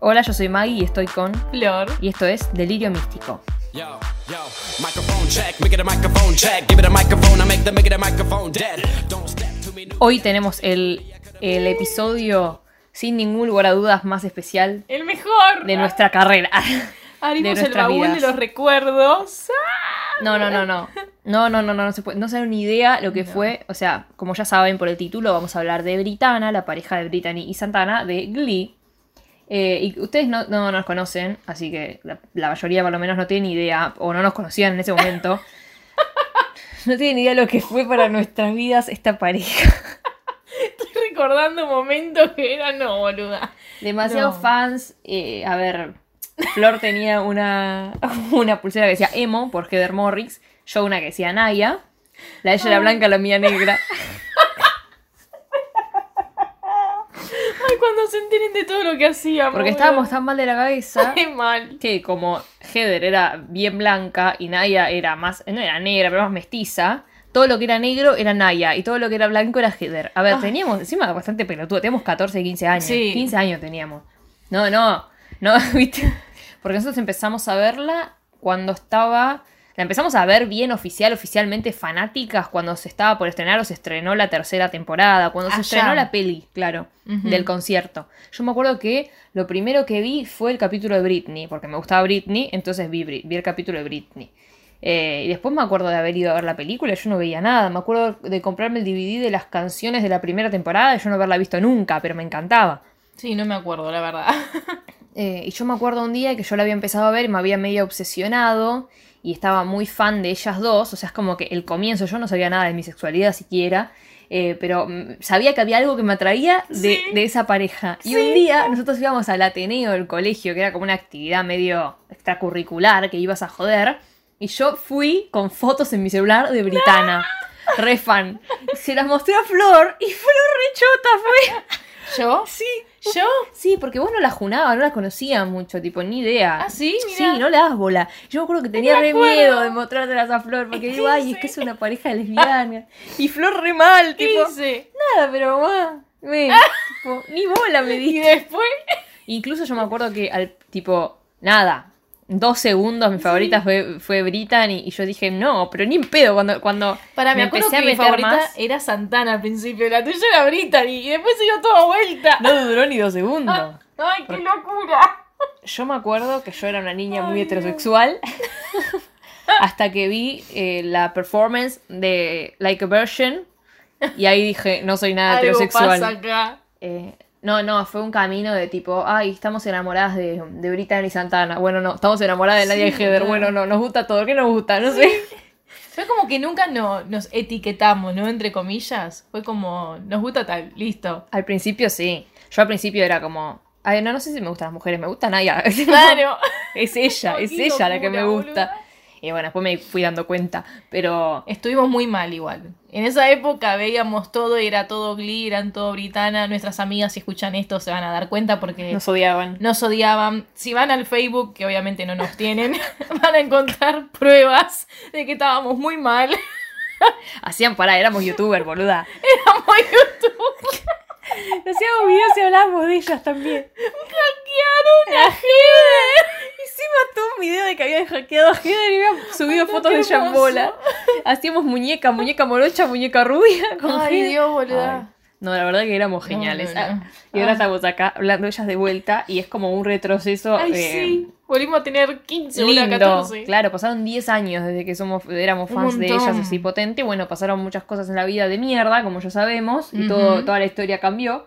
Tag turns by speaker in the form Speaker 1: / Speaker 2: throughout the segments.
Speaker 1: Hola, yo soy Maggie y estoy con.
Speaker 2: Flor.
Speaker 1: Y esto es Delirio Místico.
Speaker 3: Yo, yo, check, check.
Speaker 1: Hoy tenemos el, el episodio, sin ningún lugar a dudas, más especial
Speaker 2: El mejor.
Speaker 1: de nuestra carrera.
Speaker 2: Abrimos
Speaker 1: de
Speaker 2: el baúl
Speaker 1: vidas.
Speaker 2: de los recuerdos.
Speaker 1: No, no, no, no. No, no, no, no, no se puede. No se ni idea lo que fue. O sea, como ya saben por el título, vamos a hablar de Britana, la pareja de Brittany y Santana, de Glee. Eh, y ustedes no, no nos conocen, así que la, la mayoría por lo menos no tienen ni idea, o no nos conocían en ese momento. no tienen idea lo que fue para nuestras vidas esta pareja.
Speaker 2: Estoy recordando momentos que eran no, boluda.
Speaker 1: Demasiados
Speaker 2: No.
Speaker 1: fans. eh, a ver, Flor tenía una, una pulsera que decía Emo por Heather Morris. Yo una que decía Naya. La de ella era blanca, la mía negra.
Speaker 2: Ay, cuando se enteren de todo lo que hacíamos.
Speaker 1: Porque estábamos tan mal de la cabeza
Speaker 2: Qué mal.
Speaker 1: que como Heather era bien blanca y Naya era más, no era negra, pero más mestiza, todo lo que era negro era Naya y todo lo que era blanco era Heather. A ver, teníamos encima bastante pelotudo, teníamos 14, 15 años.
Speaker 2: Sí.
Speaker 1: 15 años teníamos. No, no, no, viste. Porque nosotros empezamos a verla cuando estaba... La empezamos a ver bien oficial, oficialmente fanáticas cuando se estaba por estrenar o se estrenó la tercera temporada, cuando se
Speaker 2: Allá.
Speaker 1: estrenó la peli, claro, del concierto. Yo me acuerdo que lo primero que vi fue el capítulo de Britney, porque me gustaba Britney, entonces vi, vi el capítulo de Britney. Eh, y después me acuerdo de haber ido a ver la película yo no veía nada. Me acuerdo de comprarme el DVD de las canciones de la primera temporada yo no haberla visto nunca, pero me encantaba.
Speaker 2: Sí, no me acuerdo, la verdad.
Speaker 1: Eh, y yo me acuerdo un día que yo la había empezado a ver y me había medio obsesionado y estaba muy fan de ellas dos. O sea, es como que el comienzo, yo no sabía nada de mi sexualidad siquiera, eh, pero mm, sabía que había algo que me atraía de,
Speaker 2: Sí.
Speaker 1: de esa pareja. Y un día nosotros íbamos al Ateneo del colegio, que era como una actividad medio extracurricular que ibas a joder. Y yo fui con fotos en mi celular de Britana. Re fan. Se las mostré a Flor y Flor rechota fue.
Speaker 2: ¿Yo?
Speaker 1: Sí.
Speaker 2: ¿Yo?
Speaker 1: Sí, porque vos no la junabas, no la conocías mucho, tipo, ni idea.
Speaker 2: Ah, sí.
Speaker 1: Sí, no le das bola. Yo me acuerdo que tenía re
Speaker 2: acuerdo.
Speaker 1: miedo de mostrárselas a Flor, porque digo, ay, es que es una pareja lesbiana. Y Flor re mal,
Speaker 2: ¿Qué
Speaker 1: tipo,
Speaker 2: hice?
Speaker 1: nada, pero mamá, tipo, ni bola me
Speaker 2: Y
Speaker 1: diste.
Speaker 2: después.
Speaker 1: Incluso yo me acuerdo que al, tipo, nada, dos segundos, mi favorita fue, fue Brittany, y yo dije, no, pero ni en pedo, cuando, cuando
Speaker 2: Para, me, acuerdo que mi favorita era Santana al principio, la tuya era Brittany y después se dio toda vuelta.
Speaker 1: no duró ni dos segundos.
Speaker 2: Ay, qué locura.
Speaker 1: Yo me acuerdo que yo era una niña muy heterosexual hasta que vi eh, la performance de Like a Virgin y ahí dije, no soy nada
Speaker 2: Algo
Speaker 1: heterosexual.
Speaker 2: pasa acá.
Speaker 1: Eh, no, no, fue un camino de tipo, ay, estamos enamoradas de, de Britney y Santana. Bueno, no, estamos enamoradas de Nadia
Speaker 2: Sí,
Speaker 1: Heather.
Speaker 2: claro.
Speaker 1: Bueno, no, nos gusta todo. ¿Qué nos gusta? No sé.
Speaker 2: Fue como que nunca no, nos etiquetamos, ¿no? Entre comillas. Fue como, nos gusta tal, listo.
Speaker 1: Al principio sí. Yo al principio era como, ay, no, no sé si me gustan las mujeres, me gusta Nadia.
Speaker 2: Claro.
Speaker 1: es ella, es ella la que me gusta.
Speaker 2: boluda.
Speaker 1: Y bueno, después me fui dando cuenta. Pero
Speaker 2: Estuvimos muy mal igual. En esa época veíamos todo y era todo Glee, eran todo Britana. Nuestras amigas si escuchan esto se van a dar cuenta porque
Speaker 1: nos odiaban.
Speaker 2: nos odiaban. Si van al Facebook, que obviamente no nos tienen, van a encontrar pruebas de que estábamos muy mal.
Speaker 1: Hacían para, éramos youtubers, boluda.
Speaker 2: Éramos YouTube.
Speaker 1: Hacíamos videos y hablábamos de ellas también.
Speaker 2: Hackearon a Heather.
Speaker 1: Hicimos todo un video de que habían hackeado a Heather y habían subido fotos de Shambola. Hacíamos muñeca, muñeca morocha, muñeca rubia.
Speaker 2: Ay. Dios, boluda.
Speaker 1: Ay. No, la verdad que éramos geniales.
Speaker 2: no, no.
Speaker 1: Ah, Y ahora
Speaker 2: Ah.
Speaker 1: estamos acá hablando de ellas de vuelta y es como un retroceso.
Speaker 2: Ay,
Speaker 1: eh,
Speaker 2: sí. Volvimos a tener 15, boluda,
Speaker 1: Lindo,
Speaker 2: 14.
Speaker 1: claro, pasaron 10 años desde que somos éramos fans de ellas así potente. Bueno, pasaron muchas cosas en la vida de mierda, como ya sabemos, y todo, toda la historia cambió.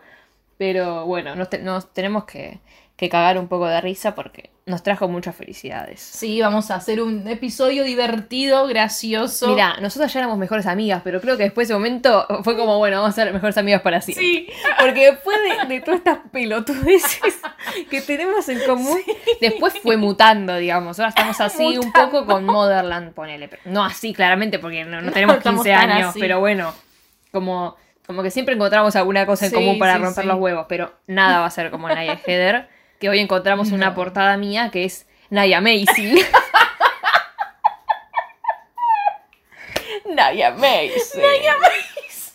Speaker 1: Pero bueno, nos, te- nos tenemos que, que cagar un poco de risa porque nos trajo muchas felicidades.
Speaker 2: Sí, vamos a hacer un episodio divertido, gracioso.
Speaker 1: Mira, nosotras ya éramos mejores amigas, pero creo que después de ese momento fue como, bueno, vamos a ser mejores amigas para siempre.
Speaker 2: Sí.
Speaker 1: Porque después de, de todas estas pelotudeces que tenemos en común, después fue mutando, digamos. Ahora estamos así un poco con Motherland, ponele. Pero No así, claramente, porque no, no tenemos
Speaker 2: estamos
Speaker 1: 15
Speaker 2: tan
Speaker 1: años,
Speaker 2: así.
Speaker 1: pero bueno, como, como que siempre encontramos alguna cosa en
Speaker 2: Sí,
Speaker 1: común para
Speaker 2: sí,
Speaker 1: romper los huevos, pero nada va a ser como Naya Heather, que hoy encontramos una
Speaker 2: No.
Speaker 1: portada mía que es Naya Amazing. Naya Amazing.
Speaker 2: Naya Amazing.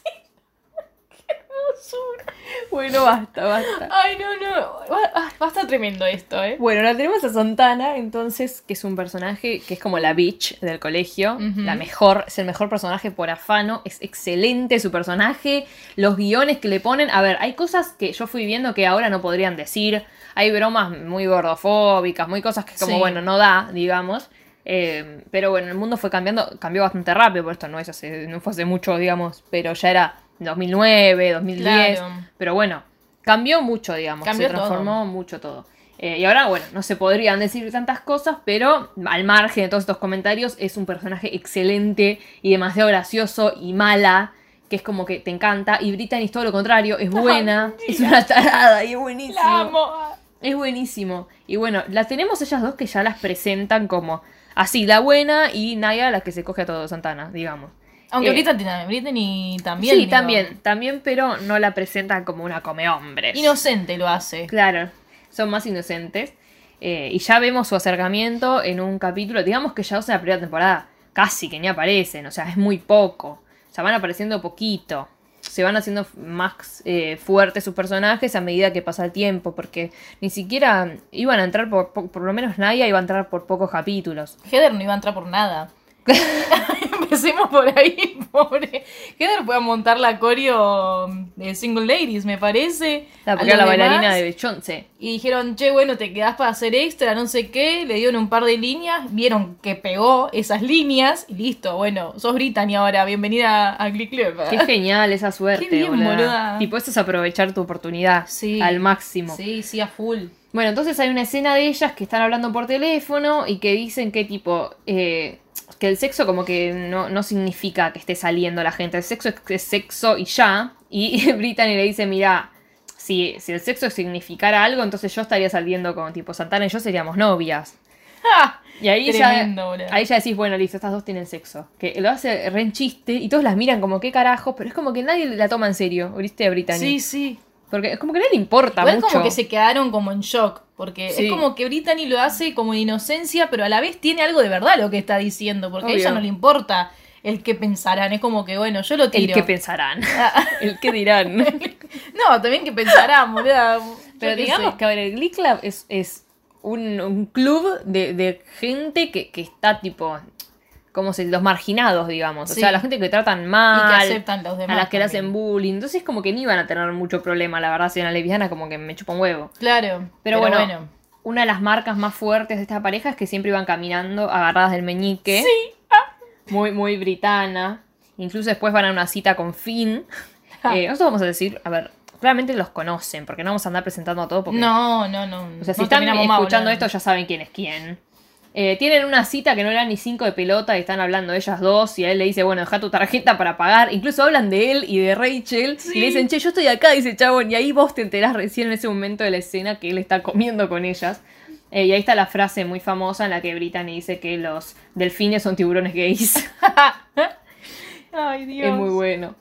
Speaker 2: Qué hermosura.
Speaker 1: Bueno, basta, basta.
Speaker 2: Ay, no, no. Va, ah, va a estar tremendo esto, ¿eh?
Speaker 1: Bueno, la tenemos a Santana, entonces, que es un personaje que es como la bitch del colegio. La mejor, es el mejor personaje por afano. Es excelente su personaje. Los guiones que le ponen. A ver, hay cosas que yo fui viendo que ahora no podrían decir. Hay bromas muy gordofóbicas, muy cosas que como,
Speaker 2: Sí.
Speaker 1: bueno, no da, digamos. Eh, pero bueno, el mundo fue cambiando, cambió bastante rápido, por esto no es hace, no fue hace mucho, digamos, pero ya era 2009, 2010.
Speaker 2: Claro.
Speaker 1: Pero bueno, cambió mucho, digamos.
Speaker 2: Cambió
Speaker 1: se transformó mucho todo. Eh, y ahora, bueno, no se podrían decir tantas cosas, pero al margen de todos estos comentarios, es un personaje excelente y demasiado gracioso y mala, que es como que te encanta. Y Brittany es todo lo contrario, es buena, es una tarada y es buenísimo.
Speaker 2: La amo.
Speaker 1: Es buenísimo. Y bueno, las tenemos ellas dos que ya las presentan como así, la buena y Naya la que se coge a todo Santana, digamos.
Speaker 2: Aunque
Speaker 1: Eh,
Speaker 2: Britney, Britney también.
Speaker 1: Sí, también, también, pero no la presentan como una come hombres.
Speaker 2: Inocente lo hace.
Speaker 1: Claro, son más inocentes. Eh, y ya vemos su acercamiento en un capítulo. Digamos que ya, o sea, la primera temporada casi que ni aparecen. O sea, es muy poco. O sea, van apareciendo poquito. Se van haciendo más eh, fuertes sus personajes a medida que pasa el tiempo. Porque ni siquiera iban a entrar por, por, por lo menos Naya iba a entrar por pocos capítulos.
Speaker 2: Heather no iba a entrar por nada. Empecemos por ahí, pobre. Heather fue a montar la coreo de Single Ladies, me parece.
Speaker 1: La, porque la bailarina de Beyoncé.
Speaker 2: Y dijeron, che, bueno, te quedás para hacer extra, no sé qué. Le dieron un par de líneas, vieron que pegó esas líneas y listo. Bueno, sos Brittany ahora, bienvenida a Glee Club.
Speaker 1: Qué genial esa suerte,
Speaker 2: Qué bien,
Speaker 1: boluda. Tipo, esto es aprovechar tu oportunidad
Speaker 2: Sí.
Speaker 1: al máximo.
Speaker 2: Sí, sí, a full.
Speaker 1: Bueno, entonces hay una escena de ellas que están hablando por teléfono y que dicen que tipo, eh, que el sexo como que no, no significa que esté saliendo la gente, el sexo es, es sexo y ya. Y Brittany le dice, mira, si, si el sexo significara algo, entonces yo estaría saliendo con tipo Santana y yo seríamos novias.
Speaker 2: ¡Ja!
Speaker 1: Y ahí
Speaker 2: Tremendo,
Speaker 1: ya, ahí ya decís, bueno, listo, estas dos tienen sexo. Que lo hace re en chiste y todos las miran como qué carajo, pero es como que nadie la toma en serio, ¿viste? Brittany.
Speaker 2: Sí, sí.
Speaker 1: Porque es como que nadie le importa
Speaker 2: Igual
Speaker 1: mucho.
Speaker 2: como que se quedaron como en shock. Porque
Speaker 1: Sí.
Speaker 2: es como que Brittany lo hace como en inocencia, pero a la vez tiene algo de verdad lo que está diciendo. Porque a ella no le importa el que pensarán. Es como que, bueno, yo lo
Speaker 1: El
Speaker 2: tiro.
Speaker 1: que pensarán. El que dirán.
Speaker 2: no, también que pensarán, boluda.
Speaker 1: Pero digamos
Speaker 2: sé.
Speaker 1: que, a ver, el Glee Club es, es un, un club de, de gente que, que está tipo. Como se los marginados, digamos. O sea, la gente que tratan
Speaker 2: Y
Speaker 1: mal.
Speaker 2: que aceptan los demás.
Speaker 1: a las que le hacen bullying. Entonces, como que ni iban a tener mucho problema, la verdad. Si una lesbiana, como que me chupa un huevo.
Speaker 2: Claro.
Speaker 1: Pero, bueno, una de las marcas más fuertes de esta pareja es que siempre iban caminando agarradas del meñique.
Speaker 2: Sí.
Speaker 1: Muy, muy britana. Incluso después van a una cita con Finn.
Speaker 2: Ja.
Speaker 1: Eh, nosotros vamos a decir, a ver, claramente los conocen, porque no vamos a andar presentando a todo porque
Speaker 2: No, no, no.
Speaker 1: O sea, si
Speaker 2: no
Speaker 1: están escuchando esto ya saben quién es quién. Eh, tienen una cita que no era ni cinco de pelota y están hablando ellas dos y a él le dice, bueno, deja tu tarjeta para pagar. Incluso hablan de él y de Rachel
Speaker 2: Sí.
Speaker 1: y le dicen, che, yo estoy acá, dice chabón. Y ahí vos te enterás recién en ese momento de la escena que él está comiendo con ellas. Eh, y ahí está la frase muy famosa en la que Brittany dice que los delfines son tiburones gays.
Speaker 2: Ay, Dios.
Speaker 1: Es muy bueno.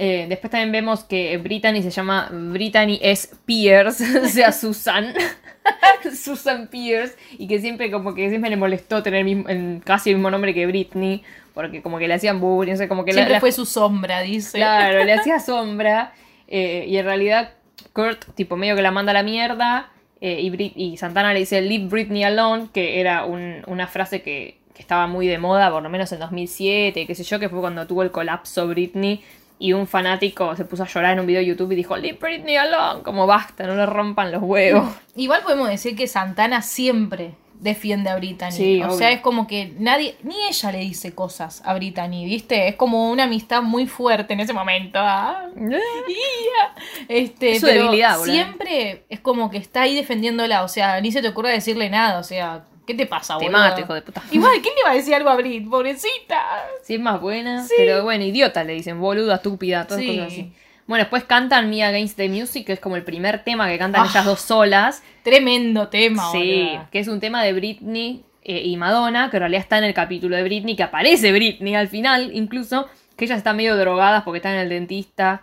Speaker 1: Eh, después también vemos que Brittany se llama Brittany S. Pierce, o sea, Susan. Susan Pierce. Y que siempre como que siempre le molestó tener mismo- casi el mismo nombre que Britney. Porque como que le hacían bullying, o sea, como que
Speaker 2: Siempre
Speaker 1: la-
Speaker 2: fue su sombra, dice.
Speaker 1: Claro, le hacía sombra. eh, y en realidad Kurt, tipo, medio que la manda a la mierda. eh, y, Brit- y Santana le dice Leave Britney alone, que era un- una frase que, que estaba muy de moda, por lo menos en 2007, qué sé yo, que fue cuando tuvo el colapso Britney. Y un fanático se puso a llorar en un video de YouTube y dijo, Leave Britney alone, como basta, no le rompan los huevos.
Speaker 2: Igual podemos decir que Santana siempre defiende a Brittany.
Speaker 1: Sí,
Speaker 2: o
Speaker 1: obvio.
Speaker 2: sea, es como que nadie, ni ella le dice cosas a Brittany, ¿viste? Es como una amistad muy fuerte en ese momento. Ah. Este,
Speaker 1: Es su
Speaker 2: pero
Speaker 1: debilidad,
Speaker 2: siempre es como que está ahí defendiéndola. O sea, ni se te ocurre decirle nada. O sea, ¿qué te pasa,
Speaker 1: Te
Speaker 2: boludo?
Speaker 1: mato, hijo de puta.
Speaker 2: Igual, ¿quién le va a decir algo a Brit? Pobrecita.
Speaker 1: Sí, es más buena,
Speaker 2: Sí.
Speaker 1: pero bueno, idiota le dicen, boluda, estúpida, todas
Speaker 2: Sí.
Speaker 1: cosas así. Bueno, después cantan Me Against the Music, que es como el primer tema que cantan
Speaker 2: Ah.
Speaker 1: ellas dos solas.
Speaker 2: Tremendo tema,
Speaker 1: Sí,
Speaker 2: boluda.
Speaker 1: que es un tema de Britney eh, y Madonna, que en realidad está en el capítulo de Britney, que aparece Britney al final, incluso, que ellas están medio drogadas porque están en el dentista,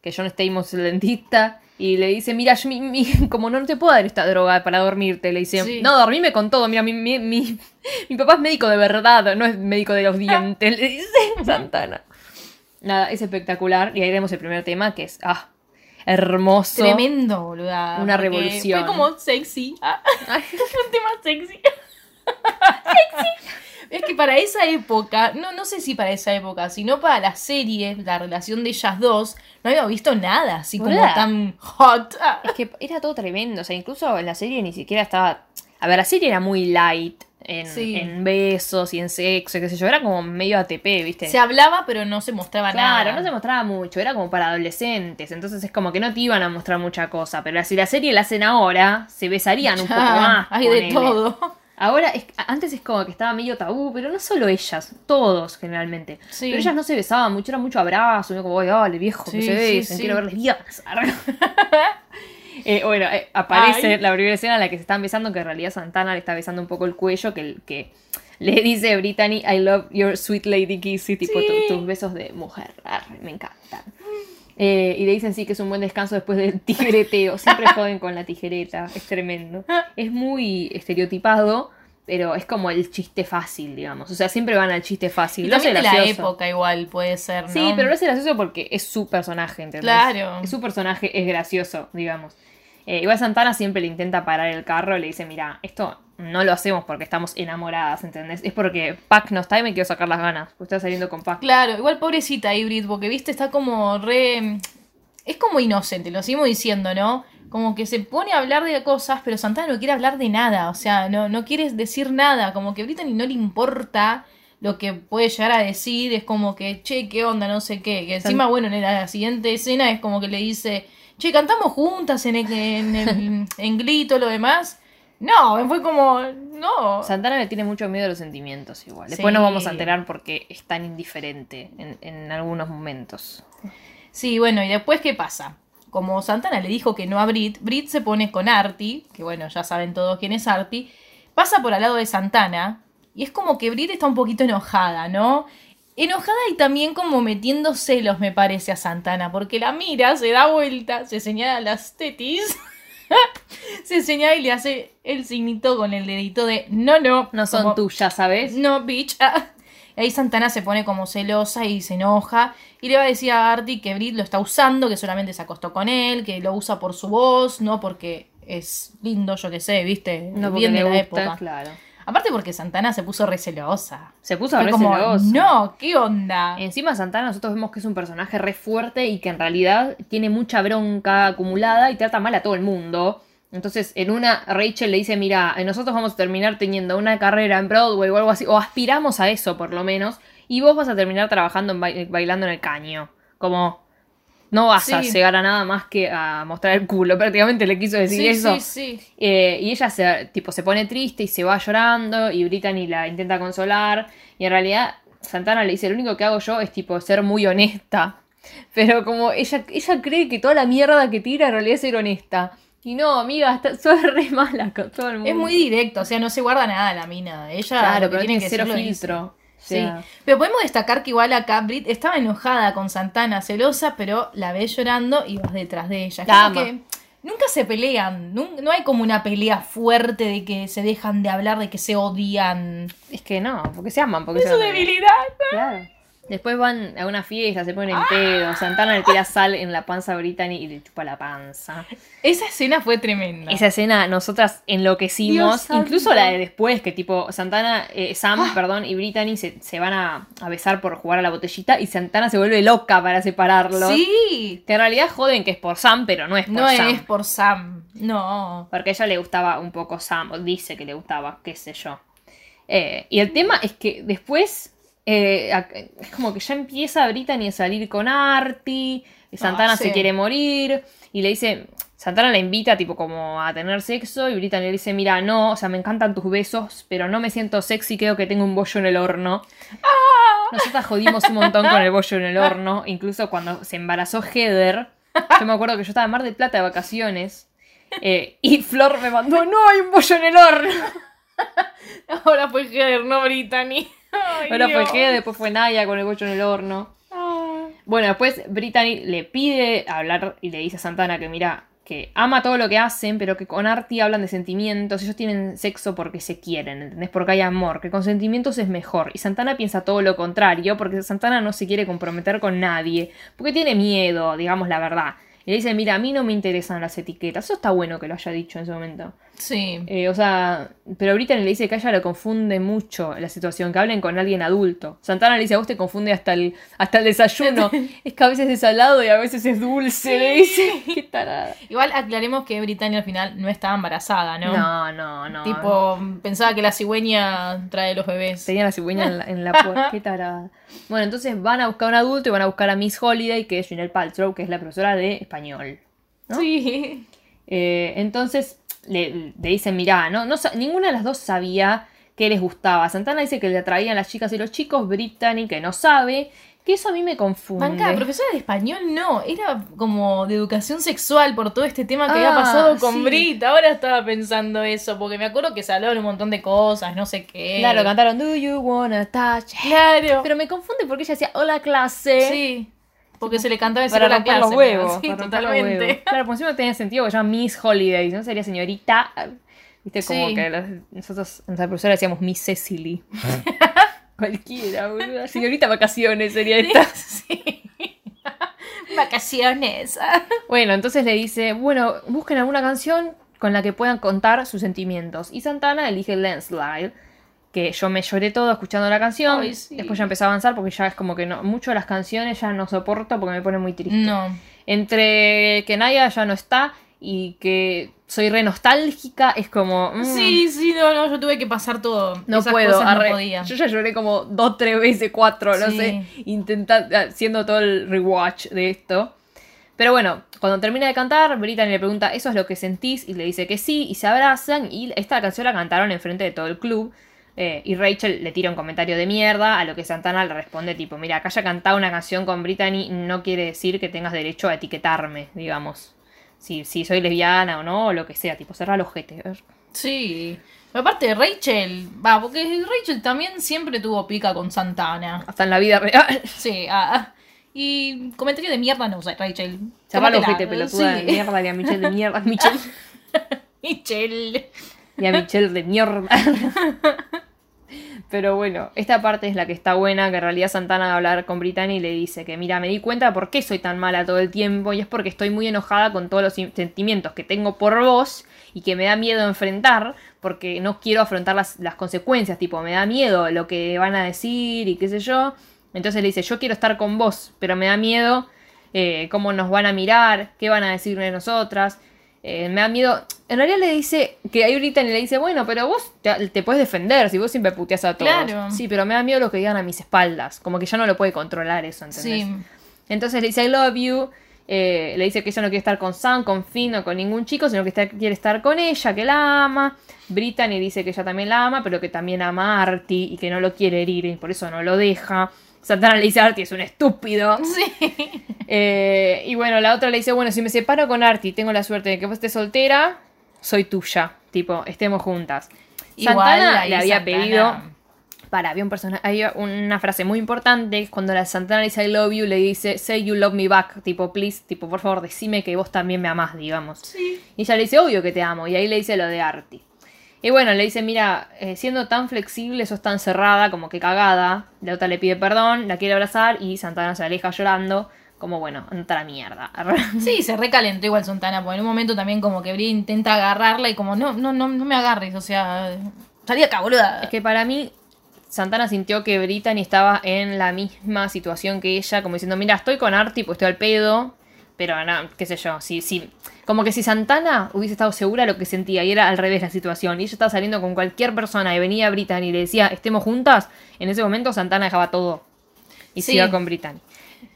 Speaker 1: que John Stamos es el dentista, y le dice, mira, yo, mi- mi- como no te puedo dar esta droga para dormirte, le dice,
Speaker 2: Sí.
Speaker 1: no, dormime con todo, mira, mi, mi, mi, mi papá es médico de verdad, no es médico de los dientes, le dice Santana. Nada, es espectacular, y ahí vemos el primer tema, que es, ah, hermoso.
Speaker 2: Tremendo, boluda.
Speaker 1: Una revolución.
Speaker 2: Fue como sexy. Ah, un tema sexy. Es que para esa época, no, no sé si para esa época, sino para la serie, la relación de ellas dos, no había visto nada así como tan hot.
Speaker 1: Es que era todo tremendo. O sea, incluso en la serie ni siquiera estaba. A ver, la serie era muy light en,
Speaker 2: Sí.
Speaker 1: en besos y en sexo, y qué sé yo. Era como medio ATP, ¿viste?
Speaker 2: Se hablaba, pero no se mostraba nada.
Speaker 1: Claro, no se mostraba mucho, era como para adolescentes, entonces es como que no te iban a mostrar mucha cosa, pero si la serie la hacen ahora, se besarían un poco más.
Speaker 2: Hay de todo.
Speaker 1: Ahora, es- antes es como que estaba medio tabú, pero no solo ellas, todos generalmente.
Speaker 2: Sí.
Speaker 1: Pero ellas no se besaban mucho, era mucho abrazo, ¿no? como, ay, dale, viejo, que
Speaker 2: Sí,
Speaker 1: se
Speaker 2: sí,
Speaker 1: besen,
Speaker 2: sí.
Speaker 1: quiero verles días. Eh, bueno, eh, aparece
Speaker 2: Ay.
Speaker 1: la primera escena en la que se están besando, que en realidad Santana le está besando un poco el cuello, que, que le dice Brittany, I love your sweet lady kissy, tipo tus besos de mujer, me encantan. Eh, y le dicen sí que es un buen descanso después del tijereteo. Siempre joden con la tijereta, es tremendo. Es muy estereotipado, pero es como el chiste fácil, digamos. O sea, siempre van al chiste fácil.
Speaker 2: Y
Speaker 1: Lo hace
Speaker 2: de la época igual puede ser, ¿no?
Speaker 1: Sí, pero lo hace gracioso porque es su personaje, ¿entendés?
Speaker 2: Claro.
Speaker 1: Es su personaje, es gracioso, digamos. Eh, igual Santana siempre le intenta parar el carro, le dice, mira, esto no lo hacemos porque estamos enamoradas, ¿entendés? Es porque Pac no está y me quiero sacar las ganas. Pues está saliendo con Pac.
Speaker 2: Claro, igual pobrecita Hybrid, porque viste, está como re. Es como inocente, lo seguimos diciendo, ¿no? Como que se pone a hablar de cosas, pero Santana no quiere hablar de nada, o sea, no, no quiere decir nada, como que a Brittany no le importa lo que puede llegar a decir, es como que, che, ¿qué onda? No sé qué. Que encima, bueno, en la siguiente escena es como que le dice, che, cantamos juntas en, el, en, el, en Glee y todo lo demás. No, fue como, no.
Speaker 1: Santana le tiene mucho miedo a los sentimientos igual. Después
Speaker 2: Sí.
Speaker 1: nos vamos a enterar porque es tan indiferente en, en algunos momentos.
Speaker 2: Sí, bueno, y después, ¿qué pasa? Como Santana le dijo que no a Brit, Brit se pone con Artie, que bueno, ya saben todos quién es Artie, pasa por al lado de Santana, y es como que Brit está un poquito enojada, ¿no? Enojada y también como metiendo celos, me parece, a Santana, porque la mira, se da vuelta, se señala las tetis, se señala y le hace el signito con el dedito de no, no.
Speaker 1: No son
Speaker 2: como-
Speaker 1: tuyas, ¿sabes?
Speaker 2: no, bitch. Ah. Y Ahí Santana se pone como celosa y se enoja. Y le va a decir a Artie que Brit lo está usando, que solamente se acostó con él, que lo usa por su voz, no porque es lindo, yo qué sé, viste,
Speaker 1: No
Speaker 2: bien de la
Speaker 1: gusta,
Speaker 2: época.
Speaker 1: claro.
Speaker 2: Aparte porque Santana se puso re celosa.
Speaker 1: Se puso
Speaker 2: Fue
Speaker 1: re
Speaker 2: como,
Speaker 1: celoso.
Speaker 2: no, ¿qué onda?
Speaker 1: Encima Santana nosotros vemos que es un personaje re fuerte y que en realidad tiene mucha bronca acumulada y trata mal a todo el mundo. Entonces, en una, Rachel le dice, mira, eh, nosotros vamos a terminar teniendo una carrera en Broadway o algo así, o aspiramos a eso por lo menos, y vos vas a terminar trabajando en ba- bailando en el caño. Como, no vas a llegar a nada más que a mostrar el culo, prácticamente le quiso decir
Speaker 2: sí,
Speaker 1: eso.
Speaker 2: sí, sí.
Speaker 1: Eh, y ella se, tipo, se pone triste y se va llorando y Brittany la intenta consolar. Y en realidad Santana le dice, lo único que hago yo es tipo ser muy honesta. Pero como ella, ella cree que toda la mierda que tira en realidad es ser honesta. Y no, amiga, está, sos re mala con todo el mundo.
Speaker 2: Es muy directo, o sea, no se guarda nada la mina. Ella
Speaker 1: Claro, pero
Speaker 2: tiene que
Speaker 1: cero
Speaker 2: dice. Sí,
Speaker 1: sea,
Speaker 2: pero podemos destacar que igual acá Brit estaba enojada con Santana, celosa, pero la ves llorando y vas detrás de ella.
Speaker 1: La ama.
Speaker 2: que nunca se pelean, nun- no hay como una pelea fuerte de que se dejan de hablar, de que se odian.
Speaker 1: Es que no, porque se aman, porque
Speaker 2: Es
Speaker 1: se
Speaker 2: su
Speaker 1: odian.
Speaker 2: debilidad.
Speaker 1: Claro. Después van a una fiesta, se ponen en pedo. Santana le tira sal en la panza a Brittany y le chupa la panza.
Speaker 2: Esa escena fue tremenda.
Speaker 1: Esa escena nosotras enloquecimos,
Speaker 2: Dios
Speaker 1: incluso la de después, que tipo Santana, eh, Sam, perdón, y Brittany se, se van a, a besar por jugar a la botellita y Santana se vuelve loca para separarlos.
Speaker 2: Sí,
Speaker 1: Que en realidad joden que es por Sam, pero no es por
Speaker 2: no
Speaker 1: Sam.
Speaker 2: es por Sam, no.
Speaker 1: Porque a ella le gustaba un poco Sam, o dice que le gustaba, qué sé yo. Eh, y el tema es que después eh, es como que ya empieza Brittany a salir con Artie, y Santana
Speaker 2: Ah, sí.
Speaker 1: se quiere morir, y le dice, Santana la invita tipo como a tener sexo, y Brittany le dice, mira, no, o sea, me encantan tus besos, pero no me siento sexy, creo que tengo un bollo en el horno. Nosotras jodimos un montón con el bollo en el horno, incluso cuando se embarazó Heather, yo me acuerdo que yo estaba en Mar del Plata de vacaciones, eh, y Flor me mandó, no, hay un bollo en el horno.
Speaker 2: Ahora fue Heather, no Brittany.
Speaker 1: Ahora fue. Heather, después fue Naya con el bollo en el horno.
Speaker 2: Ah.
Speaker 1: Bueno, después Brittany le pide hablar y le dice a Santana que mira, que ama todo lo que hacen, pero que con Artie hablan de sentimientos, ellos tienen sexo porque se quieren, ¿entendés? Porque hay amor, que con sentimientos es mejor. Y Santana piensa todo lo contrario, porque Santana no se quiere comprometer con nadie, porque tiene miedo, digamos la verdad. Y le dice, mira, a mí no me interesan las etiquetas. Eso está bueno que lo haya dicho en ese momento.
Speaker 2: Sí.
Speaker 1: Eh, o sea, pero Brittany le dice que a ella le confunde mucho la situación, que hablen con alguien adulto. Santana le dice, a vos te confunde hasta el, hasta el desayuno. es que a veces es salado y a veces es dulce, le dice. Qué tarada.
Speaker 2: Igual aclaremos que Britannia al final no estaba embarazada, ¿no?
Speaker 1: No, no, no.
Speaker 2: Tipo, pensaba que la cigüeña trae los bebés.
Speaker 1: Tenía la cigüeña en la, en la puerta. Qué tarada. Bueno, entonces van a buscar a un adulto y van a buscar a Miss Holiday, que es Janelle Paltrow, que es la profesora de español. ¿no?
Speaker 2: Sí.
Speaker 1: Eh, entonces le, le dicen, mirá, no, no, ninguna de las dos sabía que les gustaba. Santana dice que le atraían las chicas y los chicos, Brittany que no sabe, que eso a mí me confunde.
Speaker 2: Banca, profesora de español no, era como de educación sexual por todo este tema que
Speaker 1: Ah,
Speaker 2: había pasado con
Speaker 1: sí.
Speaker 2: Brit. Ahora estaba pensando eso, porque me acuerdo que se hablaban un montón de cosas, no sé qué.
Speaker 1: Claro, cantaron Do you wanna touch?
Speaker 2: Claro.
Speaker 1: Pero me confunde porque ella decía hola clase.
Speaker 2: Sí. Porque se le cantaba decir
Speaker 1: Para romper los huevos.
Speaker 2: Sí,
Speaker 1: para romper los
Speaker 2: totalmente.
Speaker 1: huevos. Claro, por encima tenía sentido porque se llama Miss Holiday, ¿no? Sería señorita. Viste, como
Speaker 2: Sí.
Speaker 1: que los- nosotros, nuestra profesora decíamos Miss Cecily. Cualquiera, boludo. Señorita vacaciones sería esta.
Speaker 2: Sí. Vacaciones.
Speaker 1: Bueno, entonces le dice, bueno, busquen alguna canción con la que puedan contar sus sentimientos. Y Santana elige Landslide, que yo me lloré todo escuchando la canción.
Speaker 2: Ay, sí.
Speaker 1: Después ya empecé a avanzar porque ya es como que no, mucho de las canciones ya no soporto porque me pone muy triste.
Speaker 2: No.
Speaker 1: Entre que Naya ya no está y que soy re nostálgica, es como... mm,
Speaker 2: Sí, sí, no, no, yo tuve que pasar todo.
Speaker 1: No
Speaker 2: Esas
Speaker 1: puedo,
Speaker 2: cosas
Speaker 1: arre.
Speaker 2: no podía.
Speaker 1: yo ya lloré como dos, tres veces, cuatro, no sé, intentando, haciendo todo el rewatch de esto. Pero bueno, cuando termina de cantar, Brittany le pregunta, ¿eso es lo que sentís? Y le dice que sí, y se abrazan, y esta canción la cantaron enfrente de todo el club. Eh, y Rachel le tira un comentario de mierda, a lo que Santana le responde tipo, mira, que haya cantado una canción con Brittany no quiere decir que tengas derecho a etiquetarme, digamos. Si, si soy lesbiana o no, o lo que sea, tipo, cerrar los ojete.
Speaker 2: Sí. Pero aparte, Rachel, va, porque Rachel también siempre tuvo pica con Santana.
Speaker 1: Hasta en la vida real.
Speaker 2: Sí, ah. Y comentario de mierda no usa Rachel.
Speaker 1: Cerrar los ojete, pelotuda de
Speaker 2: Sí.
Speaker 1: mierda, y a Michelle de mierda. Michelle.
Speaker 2: Michelle.
Speaker 1: Y a Michelle de mierda. Pero bueno, esta parte es la que está buena, que en realidad Santana va a hablar con Brittany y le dice que mira, me di cuenta por qué soy tan mala todo el tiempo y es porque estoy muy enojada con todos los sentimientos que tengo por vos y que me da miedo enfrentar porque no quiero afrontar las, las consecuencias, tipo, me da miedo lo que van a decir y qué sé yo. Entonces le dice, yo quiero estar con vos, pero me da miedo eh, cómo nos van a mirar, qué van a decir de nosotras. Eh, me da miedo. En realidad le dice que ahí Brittany le dice, bueno, pero vos te, te puedes defender si vos siempre puteas a todos.
Speaker 2: Claro.
Speaker 1: Sí, pero me da miedo lo que digan a mis espaldas. Como que ya no lo puede controlar eso, ¿entendés?
Speaker 2: Sí.
Speaker 1: Entonces le dice I love you. eh, le dice que ella no quiere estar con Sam, con Finn o con ningún chico, sino que está- quiere estar con ella, que la ama. Brittany dice que ella también la ama, pero que también ama a Artie y que no lo quiere herir y por eso no lo deja. Santana le dice a Artie, es un estúpido.
Speaker 2: Sí.
Speaker 1: Eh, y bueno, la otra le dice, bueno, si me separo con Artie, tengo la suerte de que vos estés soltera, soy tuya. Tipo, estemos juntas.
Speaker 2: Igual,
Speaker 1: Santana le había
Speaker 2: Santana-
Speaker 1: pedido... Para, había un personaje, había una frase muy importante, cuando la Santana le dice I love you, le dice say you love me back, tipo please, tipo por favor decime que vos también me amás, digamos.
Speaker 2: Sí.
Speaker 1: Y ella le dice, obvio que te amo. Y ahí le dice lo de Artie. Y bueno, le dice, mira, eh, siendo tan flexible, sos tan cerrada, como que cagada. La otra le pide perdón, la quiere abrazar y Santana se aleja llorando. Como bueno, anda la mierda.
Speaker 2: Sí, se recalentó igual Santana, porque en un momento también como que Bri intenta agarrarla y como, no, no, no, no me agarres, o sea, salí acá, boluda.
Speaker 1: Es que para mí, Santana sintió que Brittany estaba en la misma situación que ella, como diciendo, mira, estoy con Artie, pues estoy al pedo. Pero no, qué sé yo, sí, sí. Como que si Santana hubiese estado segura de lo que sentía y era al revés la situación, y ella estaba saliendo con cualquier persona y venía Brittany y le decía, estemos juntas, en ese momento Santana dejaba todo y se
Speaker 2: Sí.
Speaker 1: iba con Brittany.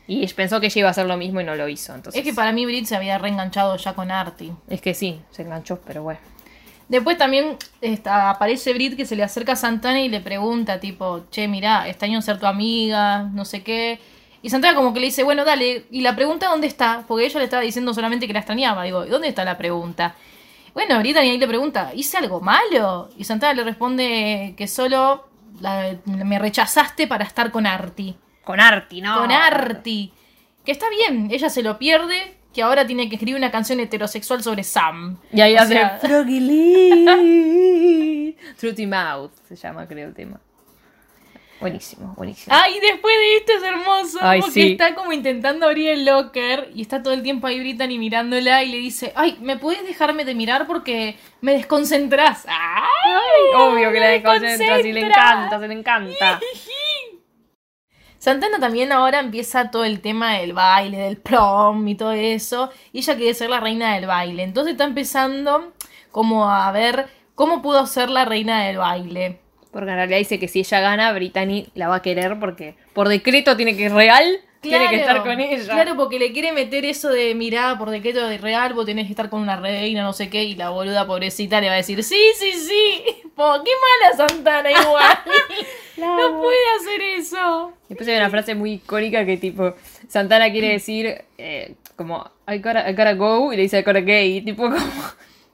Speaker 1: Y pensó que ella iba a hacer lo mismo y no lo hizo. Entonces,
Speaker 2: Es que para mí Brit se había reenganchado ya con Artie.
Speaker 1: es que sí, se enganchó, pero bueno.
Speaker 2: Después también está, aparece Brit que se le acerca a Santana y le pregunta, tipo, che, mirá, extraño ser tu amiga, no sé qué. Y Santana como que le dice, bueno, dale. Y la pregunta dónde está, porque ella le estaba diciendo solamente que la extrañaba. Digo, ¿y dónde está la pregunta? Bueno, Brittany ahí le pregunta, ¿hice algo malo? Y Santana le responde que solo la- me rechazaste para estar con Artie.
Speaker 1: Con Artie, ¿no?
Speaker 2: Con Artie. Que está bien, ella se lo pierde, que ahora tiene que escribir una canción heterosexual sobre Sam.
Speaker 1: Y ahí
Speaker 2: O
Speaker 1: hace
Speaker 2: sea-
Speaker 1: Froggy Lee. Fruity Mouth se llama, creo, el tema. Buenísimo, buenísimo.
Speaker 2: Ay, después de esto es hermoso.
Speaker 1: Ay,
Speaker 2: porque
Speaker 1: sí.
Speaker 2: está como intentando abrir el locker y está todo el tiempo ahí Brittany mirándola y le dice, ay, ¿me puedes dejarme de mirar porque me desconcentrás? Ay,
Speaker 1: Obvio que la
Speaker 2: me
Speaker 1: desconcentra, si le encanta, se le encanta.
Speaker 2: Santana también ahora empieza todo el tema del baile, del prom y todo eso. Y ella quiere ser la reina del baile. Entonces está empezando como a ver cómo pudo ser la reina del baile.
Speaker 1: Porque en realidad dice que si ella gana, Brittany la va a querer porque por decreto tiene que real, tiene que estar con ella.
Speaker 2: Claro, porque le quiere meter eso de mirá, por decreto de real, vos tenés que estar con una reina, no sé qué, y la boluda pobrecita le va a decir, sí, sí, sí, po, qué mala Santana igual. No puede hacer eso.
Speaker 1: Después hay una frase muy icónica que tipo, Santana quiere decir eh, como, I gotta, I gotta go, y le dice I gotta gay, tipo como,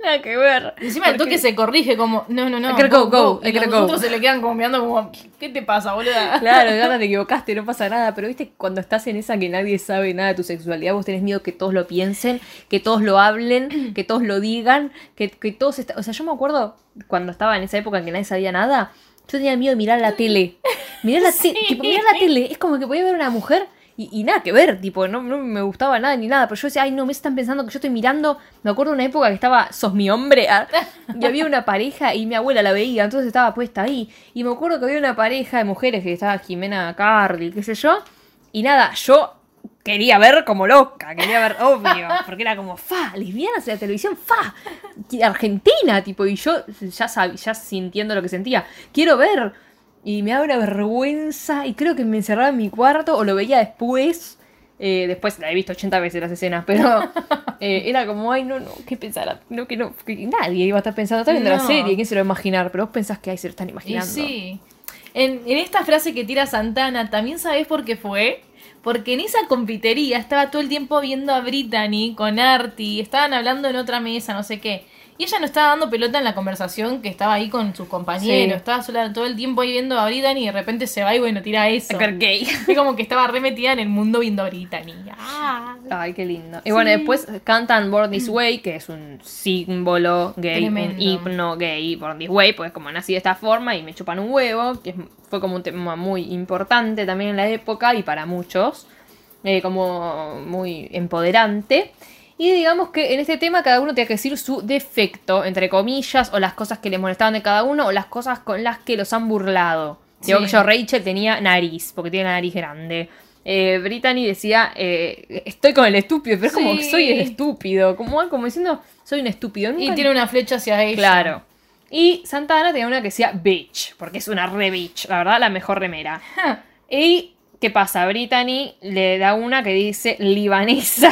Speaker 1: nada que ver.
Speaker 2: Encima el toque se corrige como, no, no, no.
Speaker 1: Go, go, I
Speaker 2: Y los
Speaker 1: go.
Speaker 2: otros se le quedan como mirando como, ¿qué te pasa, boluda?
Speaker 1: Claro, de verdad te equivocaste, no pasa nada, pero viste cuando estás en esa que nadie sabe nada de tu sexualidad, vos tenés miedo que todos lo piensen, que todos lo hablen, que todos lo digan, que, que todos... est- O sea, yo me acuerdo cuando estaba en esa época en que nadie sabía nada, yo tenía miedo de mirar la tele. Mirar la, te- tipo, mirar la tele, es como que podía ver una mujer y, y nada que ver, tipo, no, no me gustaba nada ni nada, pero yo decía, ay, no, me están pensando que yo estoy mirando, me acuerdo de una época que estaba, sos mi hombre, ah, y había una pareja y mi abuela la veía, entonces estaba puesta ahí, y me acuerdo que había una pareja de mujeres que estaba Jimena Carly, qué sé yo, y nada, yo quería ver como loca, quería ver, obvio, porque era como, fa, lesbianas en la televisión, fa, Argentina, tipo, y yo ya sabía, ya sintiendo lo que sentía, quiero ver, y me da una vergüenza, y creo que me encerraba en mi cuarto, o lo veía después, eh, después la he visto 80 veces las escenas, pero eh, era como, ay, no, no, ¿qué pensará? No, que no, que nadie iba a estar pensando, está viendo la
Speaker 2: No.
Speaker 1: serie, ¿quién se lo va a imaginar? Pero vos pensás que ahí se lo están
Speaker 2: Y
Speaker 1: imaginando.
Speaker 2: sí. En, en esta frase que tira Santana, ¿también sabés por qué fue? Porque en esa confitería estaba todo el tiempo viendo a Brittany con Artie, estaban hablando en otra mesa, no sé qué. Y ella no estaba dando pelota en la conversación que estaba ahí con sus compañeros,
Speaker 1: Sí.
Speaker 2: estaba sola todo el tiempo ahí viendo a Brittany y de repente se va y bueno, tira eso.
Speaker 1: Gay.
Speaker 2: Es como que estaba remetida en el mundo viendo a Brittany. Ah.
Speaker 1: Ay, qué lindo. Y bueno, después cantan Born This Way, que es un símbolo gay,
Speaker 2: Tremendo.
Speaker 1: un himno gay, Born This Way, pues como nací de esta forma y me chupan un huevo, que fue como un tema muy importante también en la época y para muchos, eh, como muy empoderante. Y digamos que en este tema cada uno tenía que decir su defecto, entre comillas, o las cosas que le molestaban de cada uno, o las cosas con las que los han burlado. Digo
Speaker 2: Sí.
Speaker 1: que yo, Rachel tenía nariz, porque tiene la nariz grande. Eh, Brittany decía, eh, estoy con el estúpido, pero es como que soy el estúpido, como, como diciendo, soy un estúpido.
Speaker 2: Y tiene una flecha hacia ella.
Speaker 1: Claro. Y Santana tenía una que decía bitch, porque es una re bitch, la verdad, la mejor remera. y, ¿qué pasa? Brittany le da una que dice libanesa.